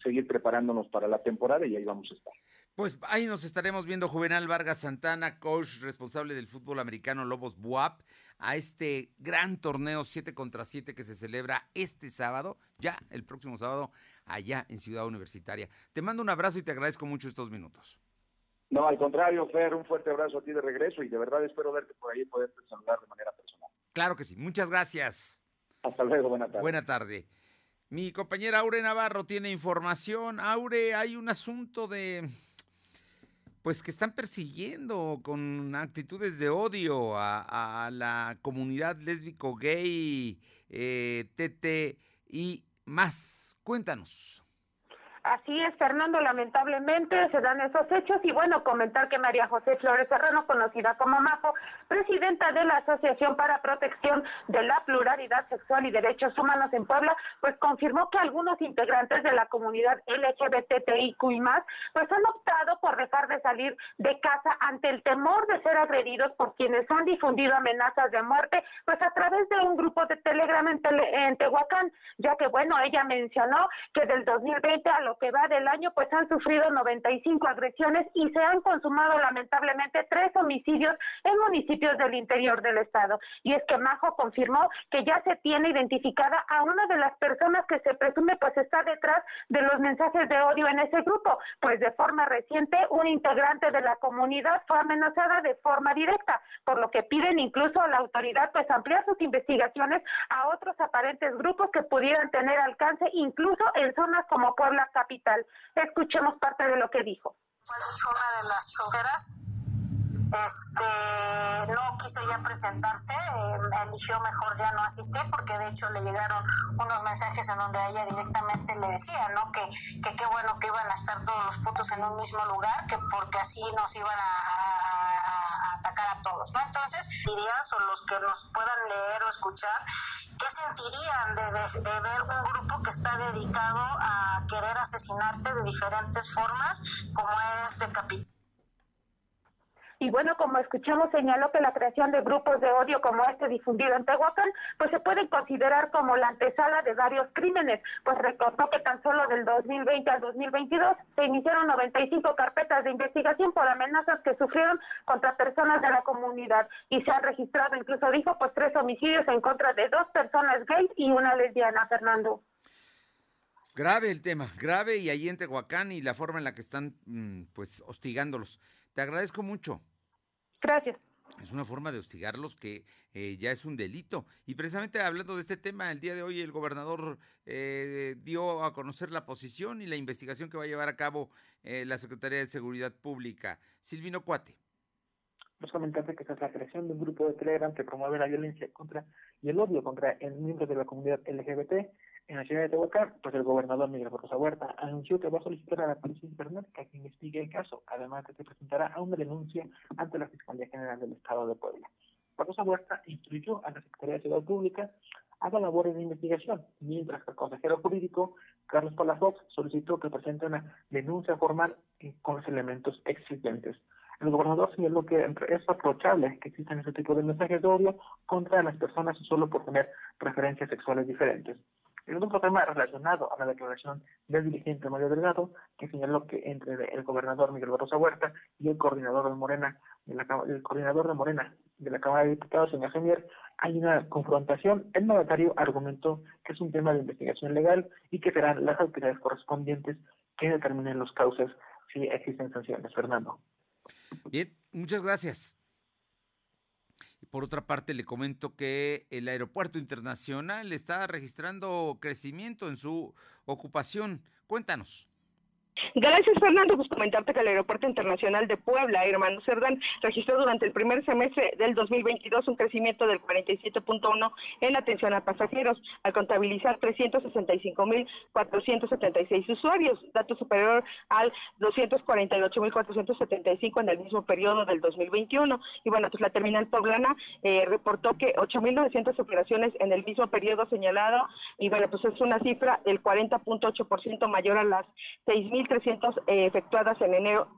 seguir preparándonos para la temporada y ahí vamos a estar. Pues ahí nos estaremos viendo Juvenal Vargas Santana, coach responsable del fútbol americano Lobos Buap, a este gran torneo 7 contra 7 que se celebra este sábado, ya el próximo sábado, allá en Ciudad Universitaria. Te mando un abrazo y te agradezco mucho estos minutos. No, al contrario, Fer, un fuerte abrazo a ti de regreso y de verdad espero verte por ahí y poderte saludar de manera personal. Claro que sí, muchas gracias. Hasta luego, buena tarde. Buena tarde. Mi compañera Aure Navarro tiene información. Aure, hay un asunto de pues que están persiguiendo con actitudes de odio a, la comunidad lésbico, gay, eh, tete y más. Cuéntanos. Así es, Fernando, lamentablemente se dan esos hechos y bueno, comentar que María José Flores Serrano, conocida como MAFO, presidenta de la Asociación para Protección de la Pluralidad Sexual y Derechos Humanos en Puebla, pues confirmó que algunos integrantes de la comunidad LGBTIQ más, pues han optado por dejar de salir de casa ante el temor de ser agredidos por quienes han difundido amenazas de muerte, pues a través de un grupo de Telegram en, en Tehuacán, ya que bueno, ella mencionó que del 2020 a lo que va del año, pues han sufrido 95 agresiones y se han consumado lamentablemente tres homicidios en municipios del interior del estado. Y es que Majo confirmó que ya se tiene identificada a una de las personas que se presume pues está detrás de los mensajes de odio en ese grupo, pues de forma reciente un integrante de la comunidad fue amenazada de forma directa, por lo que piden incluso a la autoridad pues ampliar sus investigaciones a otros aparentes grupos que pudieran tener alcance incluso en zonas como Puebla capital. Escuchemos parte de lo que dijo. Fue de las choferas este no quiso ya presentarse, eh, eligió mejor ya no asistir porque de hecho le llegaron unos mensajes en donde ella directamente le decía, ¿no? Que qué bueno que iban a estar todos los putos en un mismo lugar, que porque así nos iban a, atacar a todos, ¿no? Entonces, dirías o los que nos puedan leer o escuchar, ¿qué sentirían de, de ver un grupo que está dedicado a querer asesinarte de diferentes formas, como es de capital? Y bueno, como escuchamos, señaló que la creación de grupos de odio como este difundido en Tehuacán, pues se puede considerar como la antesala de varios crímenes, pues recordó que tan solo del 2020 al 2022 se iniciaron 95 carpetas de investigación por amenazas que sufrieron contra personas de la comunidad y se han registrado, incluso dijo, pues tres homicidios en contra de dos personas gays y una lesbiana, Fernando. Grave el tema, grave y ahí en Tehuacán y la forma en la que están mm, pues hostigándolos. Te agradezco mucho. Gracias. Es una forma de hostigarlos que eh, ya es un delito. Y precisamente hablando de este tema, el día de hoy el gobernador eh, dio a conocer la posición y la investigación que va a llevar a cabo eh, la Secretaría de Seguridad Pública. Silvino Cuate. Nos comentaste que tras la creación de un grupo de Telegram que promueve la violencia contra y el odio contra el miembros de la comunidad LGBT, en la ciudad de Tehuacán, pues el gobernador Miguel Barroso Huerta anunció que va a solicitar a la Policía Cibernética que investigue el caso, además de que presentará a una denuncia ante la Fiscalía General del Estado de Puebla. Barroso Huerta instruyó a la Secretaría de Ciudad Pública haga labores de investigación, mientras que el consejero jurídico Carlos Palafox solicitó que presente una denuncia formal con los elementos existentes. El gobernador señaló que es reprochable que existan ese tipo de mensajes de odio contra las personas solo por tener preferencias sexuales diferentes. Otro tema relacionado a la declaración del dirigente Mario Delgado, que señaló que entre el gobernador Miguel Barroso Huerta y el coordinador de Morena, de la, el coordinador de Morena de la Cámara de Diputados, señor Gemier, hay una confrontación. El mandatario argumentó que es un tema de investigación legal y que serán las autoridades correspondientes que determinen los causas si existen sanciones. Fernando. Bien, muchas gracias. Por otra parte, le comento que el aeropuerto internacional está registrando crecimiento en su ocupación. Cuéntanos. Gracias, Fernando. Pues comentarte que el Aeropuerto Internacional de Puebla, hermano Cerdán, registró durante el primer semestre del 2022 un crecimiento del 47.1 en atención a pasajeros, al contabilizar 365.476 usuarios, dato superior al 248.475 en el mismo periodo del 2021. Y bueno, pues la terminal poblana eh, reportó que 8.900 operaciones en el mismo periodo señalado, y bueno, pues es una cifra del 40.8% mayor a las 6.000 300 eh, efectuadas en enero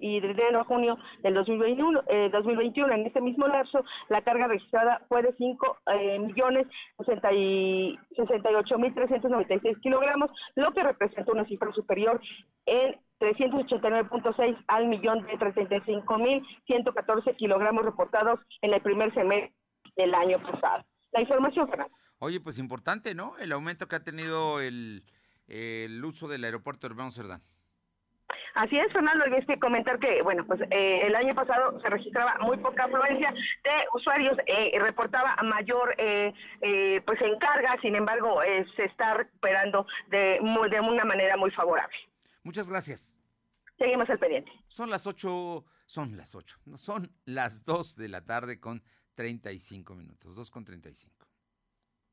y de enero a junio del 2021, eh, 2021. En este mismo lapso, la carga registrada fue de 5 eh, millones 68 mil 396 kilogramos, lo que representa una cifra superior en 389.6 al millón de 35 mil 114 kilogramos reportados en el primer semestre del año pasado. La información, Fernando. Oye, pues importante, ¿no? El aumento que ha tenido el el uso del aeropuerto Hermano Cerdán. Así es, Fernando, hay que comentar que, bueno, pues eh, el año pasado se registraba muy poca afluencia de usuarios, eh, reportaba mayor eh, eh, pues encarga, sin embargo, se está recuperando de, de una manera muy favorable. Muchas gracias. Seguimos al pendiente. Son las ocho, son las ocho, no, son las dos de la tarde con 35 minutos, dos con 35.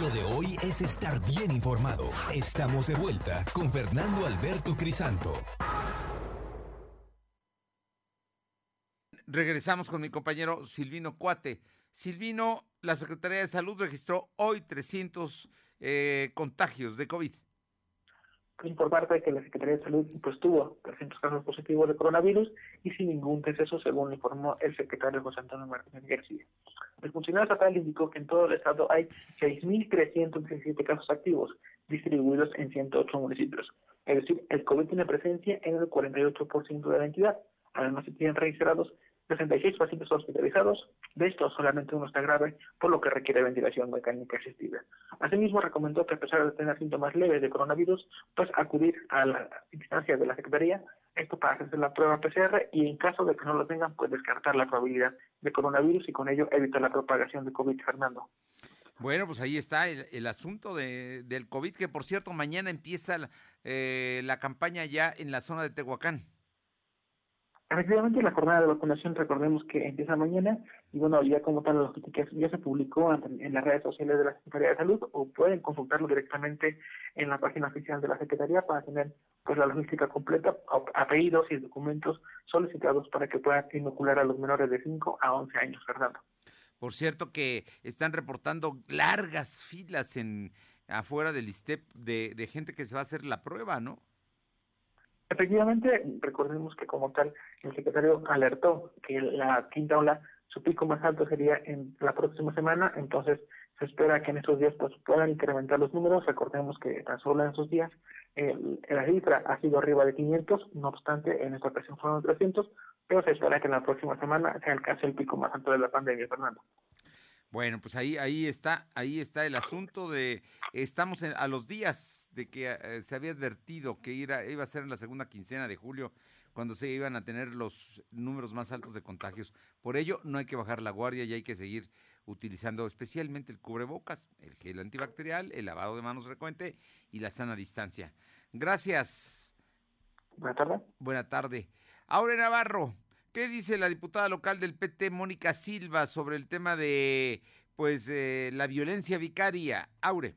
Lo de hoy es estar bien informado. Estamos de vuelta con Fernando Alberto Crisanto. Regresamos con mi compañero Silvino Cuate. Silvino, la Secretaría de Salud registró hoy 300 eh, contagios de COVID de que la Secretaría de Salud pues tuvo 300 casos positivos de coronavirus y sin ningún deceso, según informó el secretario José Antonio Martínez García. El funcionario estatal indicó que en todo el estado hay 6.317 casos activos, distribuidos en 108 municipios. Es decir, el COVID tiene presencia en el 48% de la entidad. Además, se tienen registrados 66 pacientes hospitalizados, de estos solamente uno está grave, por lo que requiere ventilación mecánica asistida. Asimismo, recomendó que a pesar de tener síntomas leves de coronavirus, pues acudir a la instancia de la Secretaría, esto para hacerse la prueba PCR y en caso de que no lo tengan, pues descartar la probabilidad de coronavirus y con ello evitar la propagación de COVID, Fernando. Bueno, pues ahí está el, asunto de, del COVID, que por cierto, mañana empieza la, eh, la campaña ya en la zona de Tehuacán. Efectivamente, la jornada de vacunación, recordemos que empieza mañana, y bueno, ya como tal, la logística ya se publicó en, las redes sociales de la Secretaría de Salud, o pueden consultarlo directamente en la página oficial de la Secretaría para tener pues la logística completa, apellidos y documentos solicitados para que puedan inocular a los menores de 5 a 11 años, Fernando. Por cierto que están reportando largas filas en afuera del ISTEP de gente que se va a hacer la prueba, ¿no? Efectivamente, recordemos que como tal, el secretario alertó que la quinta ola, su pico más alto sería en la próxima semana, entonces se espera que en estos días pues, puedan incrementar los números. Recordemos que tan solo en esos días la cifra ha sido arriba de 500, no obstante, en esta ocasión fueron 300, pero se espera que en la próxima semana se alcance el pico más alto de la pandemia, Fernando. Bueno, pues ahí, ahí está, ahí está el asunto de, estamos a los días de que eh, se había advertido que iba a ser en la segunda quincena de julio cuando se iban a tener los números más altos de contagios. Por ello, no hay que bajar la guardia y hay que seguir utilizando especialmente el cubrebocas, el gel antibacterial, el lavado de manos frecuente y la sana distancia. Gracias. Buenas tardes. Buena tarde. Aure Navarro, ¿qué dice la diputada local del PT, Mónica Silva, sobre el tema de pues eh, la violencia vicaria? Aure.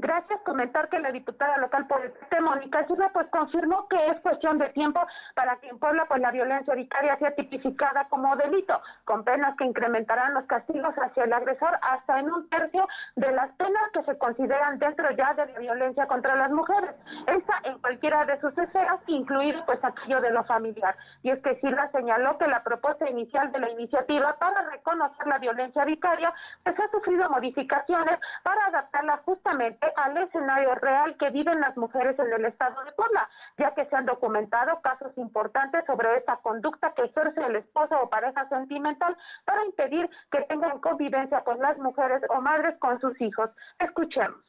Gracias. Comentar que la diputada local por el PT, Mónica Silva, pues confirmó que es cuestión de tiempo para que en Puebla pues la violencia vicaria sea tipificada como delito, con penas que incrementarán los castigos hacia el agresor hasta en un tercio de las penas que se consideran dentro ya de la violencia contra las mujeres. Esta en cualquiera de sus esferas, incluido pues aquello de lo familiar. Y es que Silva señaló que la propuesta inicial de la iniciativa para reconocer la violencia vicaria pues ha sufrido modificaciones para adaptarla justamente al escenario real que viven las mujeres en el estado de Puebla, ya que se han documentado casos importantes sobre esta conducta que ejerce el esposo o pareja sentimental para impedir que tengan convivencia con las mujeres o madres con sus hijos. Escuchemos.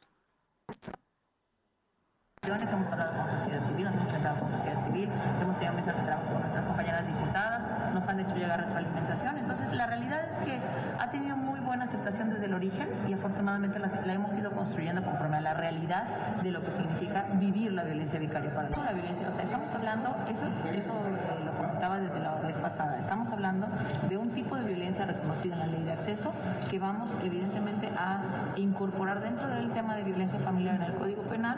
Hemos hablado con sociedad civil, nos hemos sentado con sociedad civil, hemos tenido mesas de trabajo con nuestras compañeras diputadas, nos han hecho llegar retroalimentación. Entonces, la realidad es que ha tenido buena aceptación desde el origen y afortunadamente la, hemos ido construyendo conforme a la realidad de lo que significa vivir la violencia vicaria para la, violencia. O sea, estamos hablando, eso, eso eh, lo comentaba desde la vez pasada, estamos hablando de un tipo de violencia reconocido en la ley de acceso que vamos evidentemente a incorporar dentro del tema de violencia familiar en el Código Penal.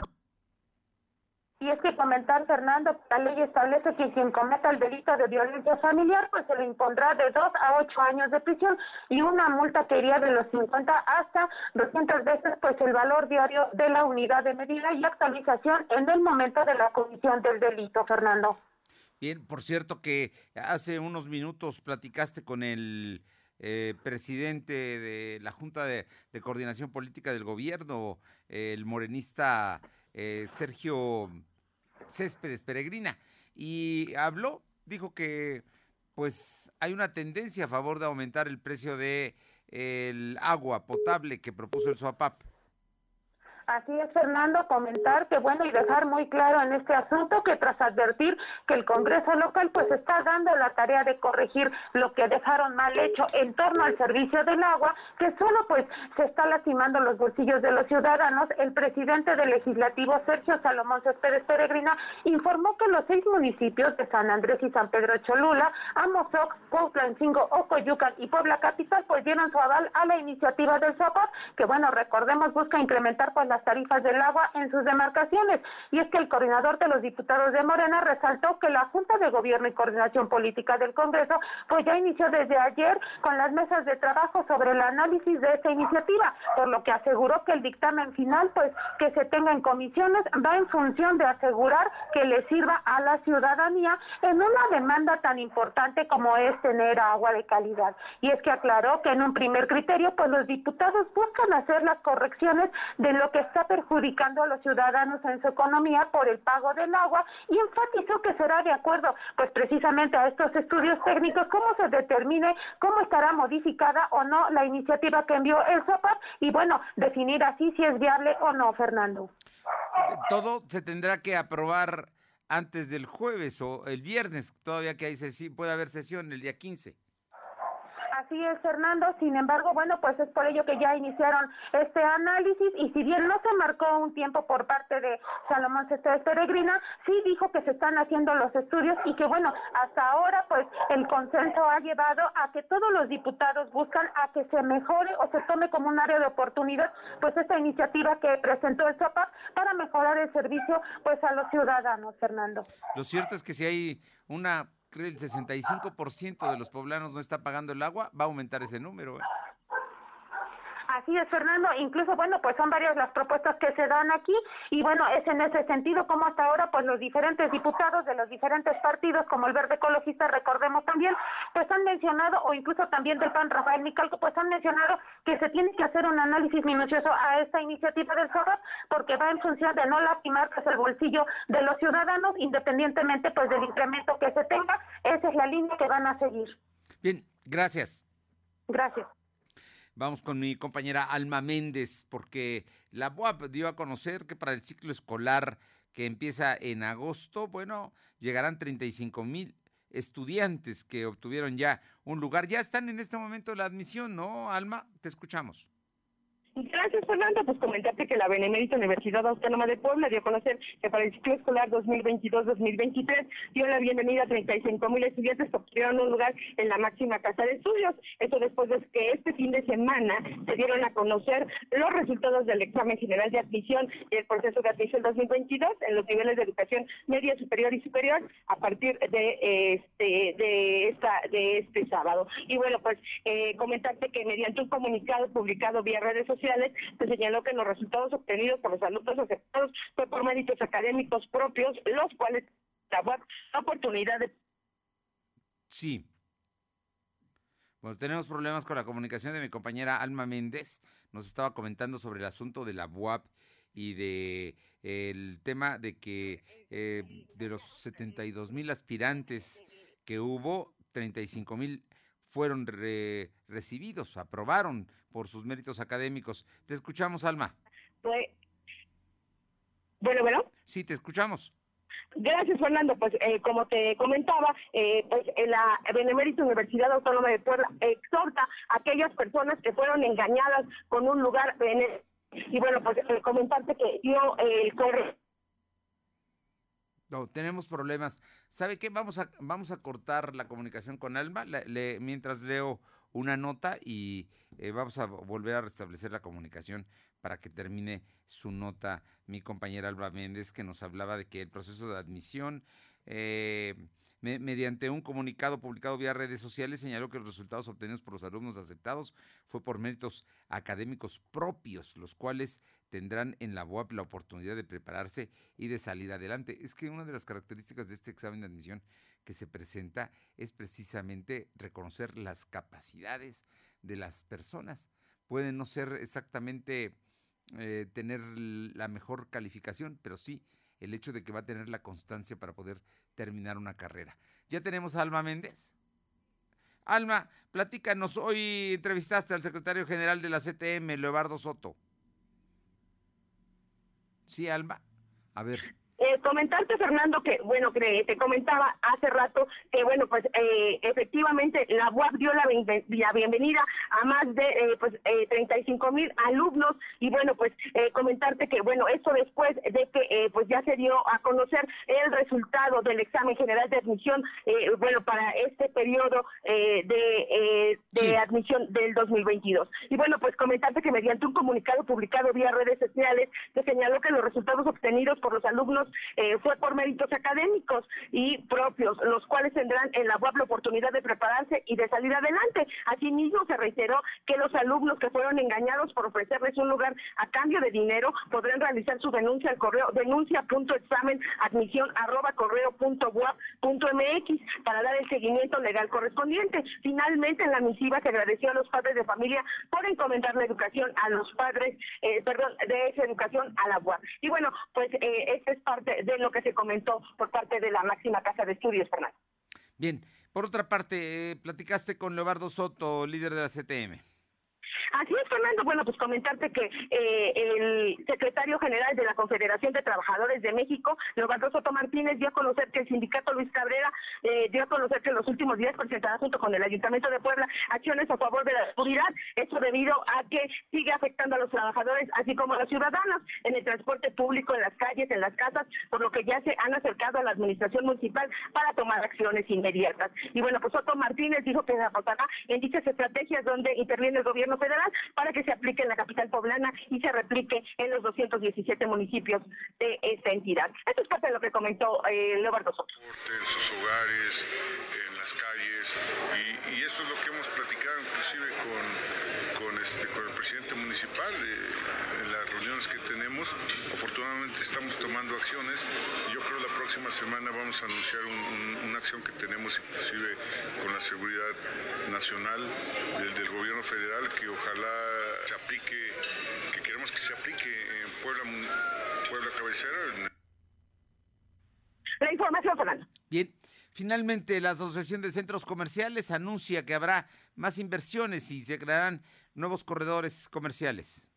Y es que comentar, Fernando, la ley establece que quien cometa el delito de violencia familiar, pues se le impondrá de dos a ocho años de prisión y una multa que iría de los 50 hasta 200 veces, pues el valor diario de la unidad de medida y actualización en el momento de la comisión del delito, Fernando. Bien, por cierto que hace unos minutos platicaste con el eh, presidente de la Junta de, Coordinación Política del Gobierno, el morenista eh, Sergio Céspedes Peregrina y habló, dijo que pues hay una tendencia a favor de aumentar el precio de el agua potable que propuso el SOAPAP. Así es, Fernando, comentar que bueno y dejar muy claro en este asunto que tras advertir que el Congreso local pues está dando la tarea de corregir lo que dejaron mal hecho en torno al servicio del agua, que solo pues se está lastimando los bolsillos de los ciudadanos, el presidente del legislativo Sergio Salomón Céspedes Peregrina informó que los seis municipios de San Andrés y San Pedro Cholula, Amozoc, Cuautlancingo, Ocoyucan y Puebla Capital pues dieron su aval a la iniciativa del SOPAP, que bueno, recordemos busca incrementar pues la las tarifas del agua en sus demarcaciones. Y es que el coordinador de los diputados de Morena resaltó que la Junta de Gobierno y Coordinación Política del Congreso pues ya inició desde ayer con las mesas de trabajo sobre el análisis de esta iniciativa, por lo que aseguró que el dictamen final pues que se tenga en comisiones va en función de asegurar que le sirva a la ciudadanía en una demanda tan importante como es tener agua de calidad. Y es que aclaró que en un primer criterio pues los diputados buscan hacer las correcciones de lo que está perjudicando a los ciudadanos en su economía por el pago del agua y enfatizó que será de acuerdo pues precisamente a estos estudios técnicos cómo se determine cómo estará modificada o no la iniciativa que envió el SOPAP y bueno, definir así si es viable o no, Fernando. Todo se tendrá que aprobar antes del jueves o el viernes, todavía que hay sesión, puede haber sesión el día 15. Así es, Fernando. Sin embargo, bueno, pues es por ello que ya iniciaron este análisis y si bien no se marcó un tiempo por parte de Salomón Céspedes Peregrina, sí dijo que se están haciendo los estudios y que, bueno, hasta ahora, pues el consenso ha llevado a que todos los diputados buscan a que se mejore o se tome como un área de oportunidad, pues esta iniciativa que presentó el SOPAP para mejorar el servicio, pues a los ciudadanos, Fernando. Lo cierto es que si hay una el 65% de los poblanos no está pagando el agua, va a aumentar ese número. ¿eh? Así es, Fernando. Incluso, bueno, pues son varias las propuestas que se dan aquí y bueno, es en ese sentido como hasta ahora, pues los diferentes diputados de los diferentes partidos, como el Verde Ecologista, recordemos también, pues han mencionado, o incluso también del PAN Rafael Micalco, pues han mencionado que se tiene que hacer un análisis minucioso a esta iniciativa del SORAT porque va en función de no lastimar pues, el bolsillo de los ciudadanos, independientemente pues del incremento que se tenga. Esa es la línea que van a seguir. Bien, gracias. Gracias. Vamos con mi compañera Alma Méndez, porque la UAP dio a conocer que para el ciclo escolar que empieza en agosto, bueno, llegarán 35 mil estudiantes que obtuvieron ya un lugar. Ya están en este momento la admisión, ¿no, Alma? Te escuchamos. Gracias, Fernando. Pues comentarte que la Benemérita Universidad Autónoma de Puebla dio a conocer que para el ciclo escolar 2022-2023 dio la bienvenida a 35 mil estudiantes que obtuvieron un lugar en la máxima casa de estudios. Esto después de que este fin de semana se dieron a conocer los resultados del examen general de admisión y el proceso de admisión 2022 en los niveles de educación media, superior y superior a partir de este de esta de este sábado. Y bueno, pues eh, comentarte que mediante un comunicado publicado vía redes sociales se señaló que los resultados obtenidos por los alumnos aceptados fue por méritos académicos propios, los cuales la oportunidad de... Sí. Bueno, tenemos problemas con la comunicación de mi compañera Alma Méndez. Nos estaba comentando sobre el asunto de la UAP y de el tema de que eh, de los 72 mil aspirantes que hubo, 35 mil fueron recibidos, aprobaron por sus méritos académicos. Te escuchamos, Alma. Pues, bueno, bueno. Sí, te escuchamos. Gracias, Fernando. Pues eh, como te comentaba, eh, pues la Benemérita Universidad Autónoma de Puebla exhorta a aquellas personas que fueron engañadas con un lugar en y bueno, pues eh, comentarte que dio el correo no, tenemos problemas. ¿Sabe qué? Vamos a, vamos a cortar la comunicación con Alma mientras leo una nota y eh, vamos a volver a restablecer la comunicación para que termine su nota mi compañera Alba Méndez, que nos hablaba de que el proceso de admisión eh, mediante un comunicado publicado vía redes sociales, señaló que los resultados obtenidos por los alumnos aceptados fue por méritos académicos propios, los cuales tendrán en la UAP la oportunidad de prepararse y de salir adelante. Es que una de las características de este examen de admisión que se presenta es precisamente reconocer las capacidades de las personas. Pueden no ser exactamente eh, tener la mejor calificación, pero sí el hecho de que va a tener la constancia para poder terminar una carrera. Ya tenemos a Alma Méndez. Alma, platícanos, hoy entrevistaste al secretario general de la CTM, Leobardo Soto. Sí, Alma. A ver. Eh, comentarte, Fernando, que, bueno, que te comentaba hace rato que, bueno, pues eh, efectivamente la UAP dio la, bienvenida a más de eh, pues, 35 mil alumnos y, bueno, pues comentarte que, bueno, esto después de que pues ya se dio a conocer el resultado del examen general de admisión, bueno, para este periodo de, de admisión del 2022. Y, bueno, pues comentarte que mediante un comunicado publicado vía redes sociales se señaló que los resultados obtenidos por los alumnos eh, fue por méritos académicos y propios, los cuales tendrán en la UAP la oportunidad de prepararse y de salir adelante. Asimismo, se reiteró que los alumnos que fueron engañados por ofrecerles un lugar a cambio de dinero podrán realizar su denuncia al correo denuncia.examen admisión arroba correo punto punto mx para dar el seguimiento legal correspondiente. Finalmente, en la misiva se agradeció a los padres de familia por encomendar la educación a los padres, eh, perdón, de esa educación a la UAP. Y bueno, pues eh, este es de lo que se comentó por parte de la máxima casa de estudios, Fernando. Bien, por otra parte, eh, platicaste con Leobardo Soto, líder de la CTM. Así es, Fernando. Bueno, pues comentarte que eh, el secretario general de la Confederación de Trabajadores de México, Leobardo Soto Martínez, dio a conocer que el sindicato Luis Cabrera eh, dio a conocer que en los últimos días presentará junto con el Ayuntamiento de Puebla acciones a favor de la seguridad. Esto debido a que sigue afectando a los trabajadores, así como a los ciudadanos, en el transporte público, en las calles, en las casas, por lo que ya se han acercado a la administración municipal para tomar acciones inmediatas. Y bueno, pues Soto Martínez dijo que se aportará en dichas estrategias donde interviene el gobierno federal Federal para que se aplique en la capital poblana y se replique en los 217 municipios de esta entidad. Esto es parte de lo que comentó eh, Leobardo Soto. En sus hogares, en las calles, y, y esto es lo que hemos platicado inclusive con, con, este, con el presidente municipal eh, en las reuniones que tenemos. Afortunadamente estamos tomando acciones. Yo creo que la próxima semana vamos a anunciar un, un que tenemos inclusive con la seguridad nacional del, gobierno federal, que ojalá se aplique, que queremos que se aplique en Puebla, Puebla Cabecera. La información, Fernando. Bien. Finalmente, la Asociación de Centros Comerciales anuncia que habrá más inversiones y se crearán nuevos corredores comerciales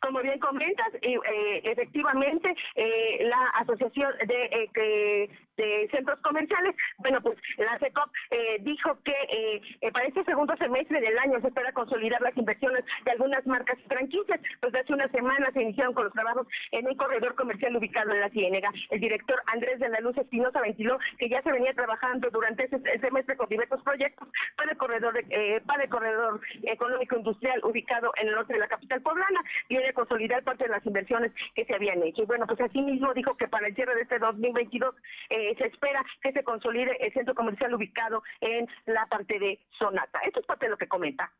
como bien comentas, eh, efectivamente eh, la Asociación de eh, de, Centros Comerciales, bueno, pues la CECOP eh, dijo que eh, para este segundo semestre del año se espera consolidar las inversiones de algunas marcas franquicias. Pues hace unas semanas se iniciaron con los trabajos en un corredor comercial ubicado en la Ciénega. El director Andrés de la Luz Espinosa ventiló que ya se venía trabajando durante ese semestre con diversos proyectos para el corredor, para el corredor económico industrial ubicado en el norte de la capital poblana. Y de consolidar parte de las inversiones que se habían hecho. Y bueno, pues así mismo dijo que para el cierre de este 2022 eh, se espera que se consolide el centro comercial ubicado en la parte de Sonata. Esto es parte de lo que comenta.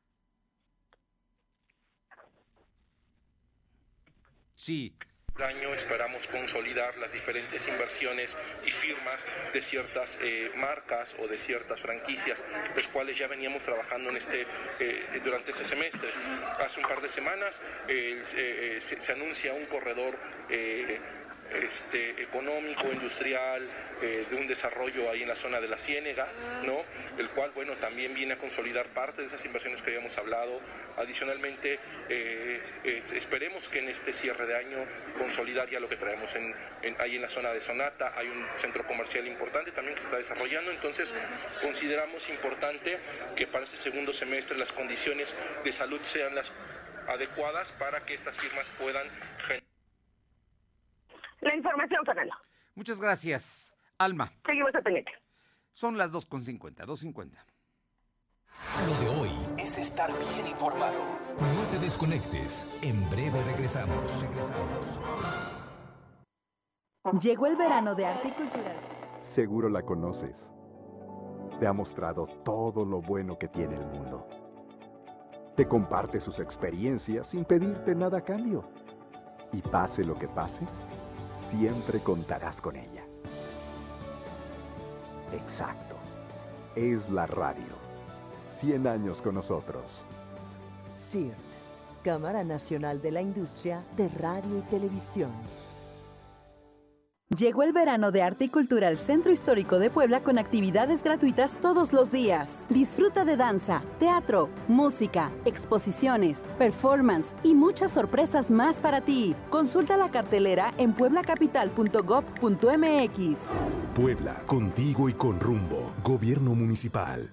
Sí, año esperamos consolidar las diferentes inversiones y firmas de ciertas eh, marcas o de ciertas franquicias, los cuales ya veníamos trabajando en este, eh, durante este semestre. Hace un par de semanas eh, se, se, anuncia un corredor este, económico, industrial, eh, de un desarrollo ahí en la zona de la Ciénega, ¿no? El cual, bueno, también viene a consolidar parte de esas inversiones que habíamos hablado. Adicionalmente, eh, esperemos que en este cierre de año consolidar ya lo que traemos ahí en la zona de Sonata. Hay un centro comercial importante también que se está desarrollando, entonces consideramos importante que para este segundo semestre las condiciones de salud sean las adecuadas para que estas firmas puedan generar la información, Fernando. Muchas gracias, Alma. Seguimos a Son las 2.50, 2.50. Lo de hoy es estar bien informado. No te desconectes. En breve regresamos. Regresamos. Llegó el verano de arte y cultural. Seguro la conoces. Te ha mostrado todo lo bueno que tiene el mundo. Te comparte sus experiencias sin pedirte nada a cambio. Y pase lo que pase, siempre contarás con ella. Exacto. Es la radio. 100 años con nosotros. CIRT, Cámara Nacional de la Industria de Radio y Televisión. Llegó el verano de arte y cultura al Centro Histórico de Puebla con actividades gratuitas todos los días. Disfruta de danza, teatro, música, exposiciones, performance y muchas sorpresas más para ti. Consulta la cartelera en pueblacapital.gov.mx. Puebla, contigo y con rumbo. Gobierno Municipal.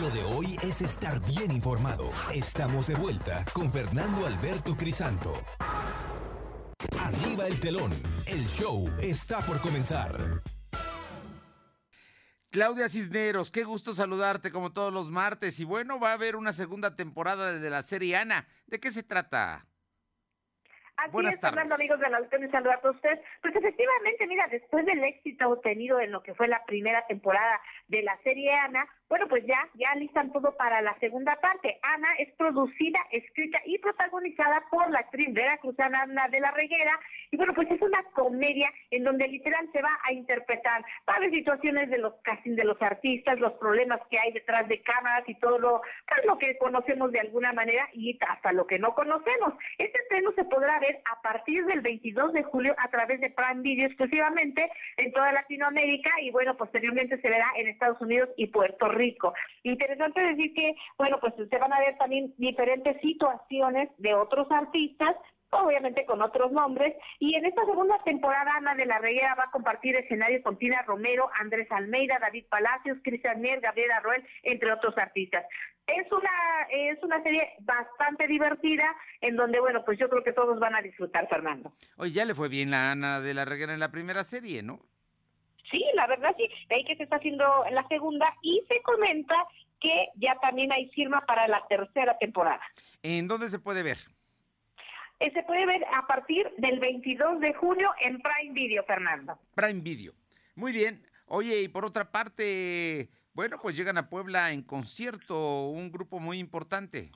lo de hoy es estar bien informado. Estamos de vuelta con Fernando Alberto Crisanto. Arriba el telón. El show está por comenzar. Claudia Cisneros, qué gusto saludarte como todos los martes. Y bueno, va a haber una segunda temporada de la serie Ana. ¿De qué se trata? Así Buenas es, Fernando, amigos de la y saludar a usted. Pues efectivamente, mira, después del éxito obtenido en lo que fue la primera temporada de la serie Ana, bueno, pues ya, ya listan todo para la segunda parte. Ana es producida, escrita y protagonizada por la actriz veracruzana Ana de la Reguera. Y bueno, pues es una comedia en donde literal se va a interpretar varias situaciones de los castings de los artistas, los problemas que hay detrás de cámaras y todo lo, pues, lo que conocemos de alguna manera y hasta lo que no conocemos. Este estreno se podrá ver a partir del 22 de julio a través de Prime Video exclusivamente en toda Latinoamérica y bueno, posteriormente se verá en Estados Unidos y Puerto Rico. Interesante decir que, bueno, pues se van a ver también diferentes situaciones de otros artistas obviamente con otros nombres. Y en esta segunda temporada, Ana de la Reguera va a compartir escenario con Tina Romero, Andrés Almeida, David Palacios, Cristian Mier, Gabriela Roel, entre otros artistas. Es una, es una serie bastante divertida, en donde, bueno, pues yo creo que todos van a disfrutar, Fernando. Oye, ya le fue bien a Ana de la Reguera en la primera serie, ¿no? Sí, la verdad sí, de ahí que se está haciendo la segunda y se comenta que ya también hay firma para la tercera temporada. ¿En dónde se puede ver? Eh, se puede ver a partir del 22 de junio en Prime Video, Fernando. Prime Video. Muy bien. Oye, y por otra parte, bueno, pues llegan a Puebla en concierto un grupo muy importante.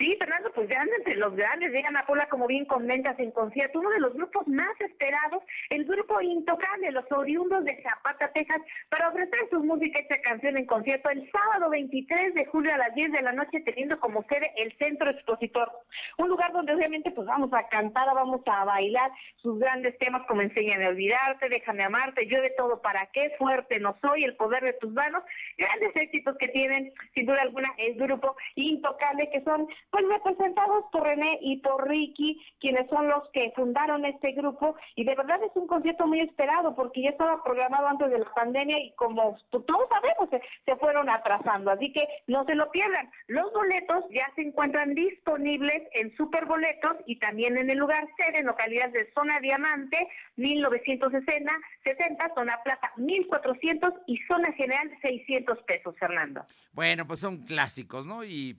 Sí, Fernando, pues ya entre los grandes llegan a Puebla como bien comentas en concierto, uno de los grupos más esperados, el grupo Intocable, los oriundos de Zapata, Texas, para ofrecer su música esta canción en concierto el sábado 23 de julio a las 10 de la noche, teniendo como sede el Centro Expositor, un lugar donde obviamente pues vamos a cantar, vamos a bailar sus grandes temas como Enséñame a olvidarte, Déjame amarte, Yo todo para qué, Fuerte no soy, El poder de tus manos, grandes éxitos que tienen sin duda alguna el grupo Intocable, que son pues representados por René y por Ricky, quienes son los que fundaron este grupo, y de verdad es un concierto muy esperado porque ya estaba programado antes de la pandemia y como todos sabemos, se, fueron atrasando, así que no se lo pierdan. Los boletos ya se encuentran disponibles en Superboletos y también en el lugar sede, en localidades de Zona Diamante, 1960, 60, Zona Plaza, 1400 y Zona General, 600 pesos, Fernando. Bueno, pues son clásicos, ¿no? Y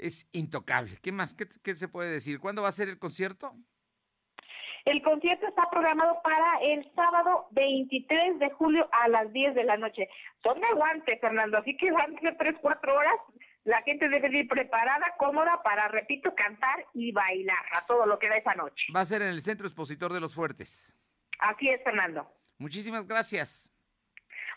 es intocable. ¿Qué más? ¿Qué, se puede decir? ¿Cuándo va a ser el concierto? El concierto está programado para el sábado 23 de julio a las 10 de la noche. Son de guante, Fernando, así que van a ser 3, 4 horas. La gente debe ir preparada, cómoda para, repito, cantar y bailar a todo lo que da esa noche. Va a ser en el Centro Expositor de los Fuertes. Así es, Fernando. Muchísimas gracias.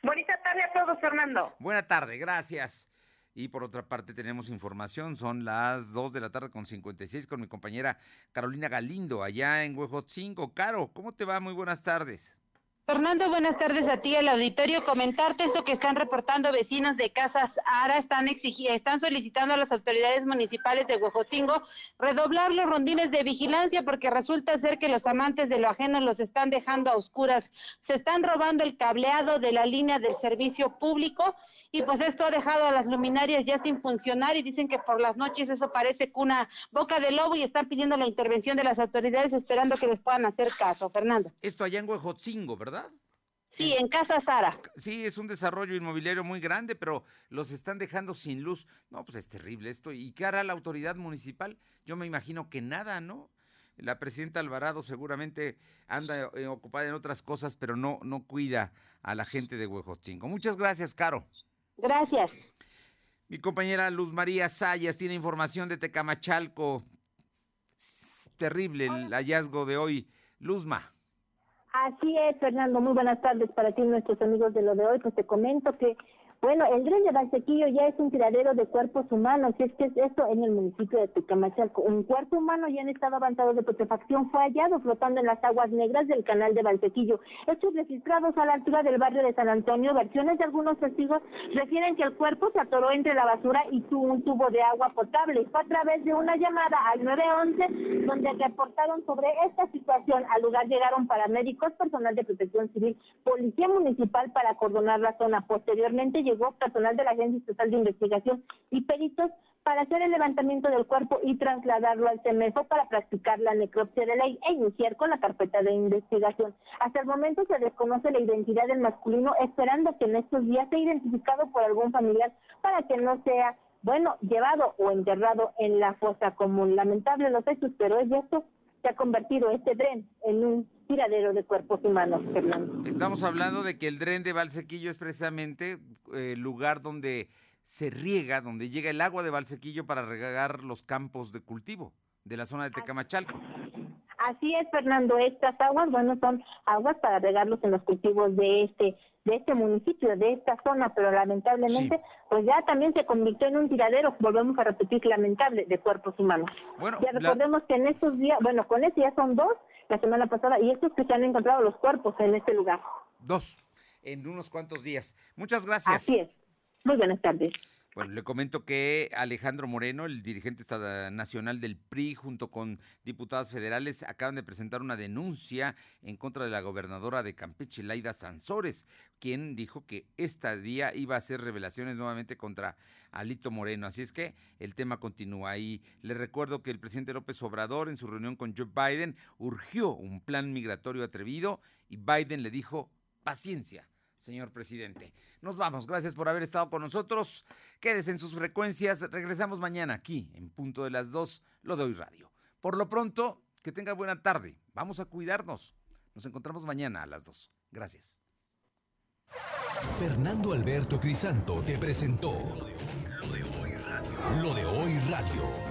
Bonita tarde a todos, Fernando. Buena tarde, gracias. Y por otra parte tenemos información, son las 2 de la tarde con 56 con mi compañera Carolina Galindo allá en Huejotzingo. Caro, ¿cómo te va? Muy buenas tardes. Fernando, buenas tardes a ti, al auditorio. Comentarte esto que están reportando vecinos de Casas Ara, están, están solicitando a las autoridades municipales de Huejotzingo redoblar los rondines de vigilancia porque resulta ser que los amantes de lo ajeno los están dejando a oscuras. Se están robando el cableado de la línea del servicio público y pues esto ha dejado a las luminarias ya sin funcionar y dicen que por las noches eso parece una boca de lobo y están pidiendo la intervención de las autoridades esperando que les puedan hacer caso. Fernando. Esto allá en Huejotzingo, ¿verdad? Sí, en Casa Sara. Sí, es un desarrollo inmobiliario muy grande, pero los están dejando sin luz. No, pues es terrible esto. ¿Y qué hará la autoridad municipal? Yo me imagino que nada, ¿no? La presidenta Alvarado seguramente anda eh, ocupada en otras cosas, pero no, no cuida a la gente de Huejotzingo. Muchas gracias, Caro. Gracias. Mi compañera Luz María Sayas tiene información de Tecamachalco. terrible el hallazgo de hoy. Luzma. Así es, Fernando. Muy buenas tardes para ti, nuestros amigos de lo de hoy. Pues te comento que bueno, el dren de Valsequillo ya es un tiradero de cuerpos humanos, es que es esto en el municipio de Tecamachalco. Un cuerpo humano ya en estado avanzado de putrefacción fue hallado flotando en las aguas negras del canal de Valsequillo. Hechos registrados a la altura del barrio de San Antonio, versiones de algunos testigos refieren que el cuerpo se atoró entre la basura y tuvo un tubo de agua potable. Fue a través de una llamada al 911 donde reportaron sobre esta situación. Al lugar llegaron paramédicos, personal de protección civil, policía municipal para acordonar la zona. Posteriormente llegó personal de la Agencia Estatal de Investigación y peritos para hacer el levantamiento del cuerpo y trasladarlo al CEMEFO para practicar la necropsia de ley e iniciar con la carpeta de investigación. Hasta el momento se desconoce la identidad del masculino, esperando que en estos días sea identificado por algún familiar para que no sea, bueno, llevado o enterrado en la fosa común. Lamentable los hechos, pero es esto se ha convertido este tren en un tiradero de cuerpos humanos, Fernando. Estamos hablando de que el dren de Valsequillo es precisamente el lugar donde se riega, donde llega el agua de Valsequillo para regar los campos de cultivo de la zona de Tecamachalco. Así es, Fernando. Estas aguas, bueno, son aguas para regarlos en los cultivos de este de este municipio, de esta zona, pero lamentablemente, pues ya también se convirtió en un tiradero, volvemos a repetir, lamentable, de cuerpos humanos. Bueno, ya recordemos que en estos días, bueno, con este ya son dos la semana pasada, y estos que se han encontrado los cuerpos en este lugar. Dos, en unos cuantos días. Muchas gracias. Así es. Muy buenas tardes. Bueno, le comento que Alejandro Moreno, el dirigente nacional del PRI, junto con diputadas federales, acaban de presentar una denuncia en contra de la gobernadora de Campeche, Laida Sansores, quien dijo que este día iba a hacer revelaciones nuevamente contra Alito Moreno. Así es que el tema continúa. Y le recuerdo que el presidente López Obrador, en su reunión con Joe Biden, urgió un plan migratorio atrevido y Biden le dijo Paciencia, señor presidente. Nos vamos, gracias por haber estado con nosotros. Quédese en sus frecuencias. Regresamos mañana aquí, en punto de las 2, lo doy radio. Por lo pronto, que tenga buena tarde. Vamos a cuidarnos. Nos encontramos mañana a las 2. Gracias. Fernando Alberto Crisanto te presentó Lo de Hoy Radio. Lo de Hoy Radio.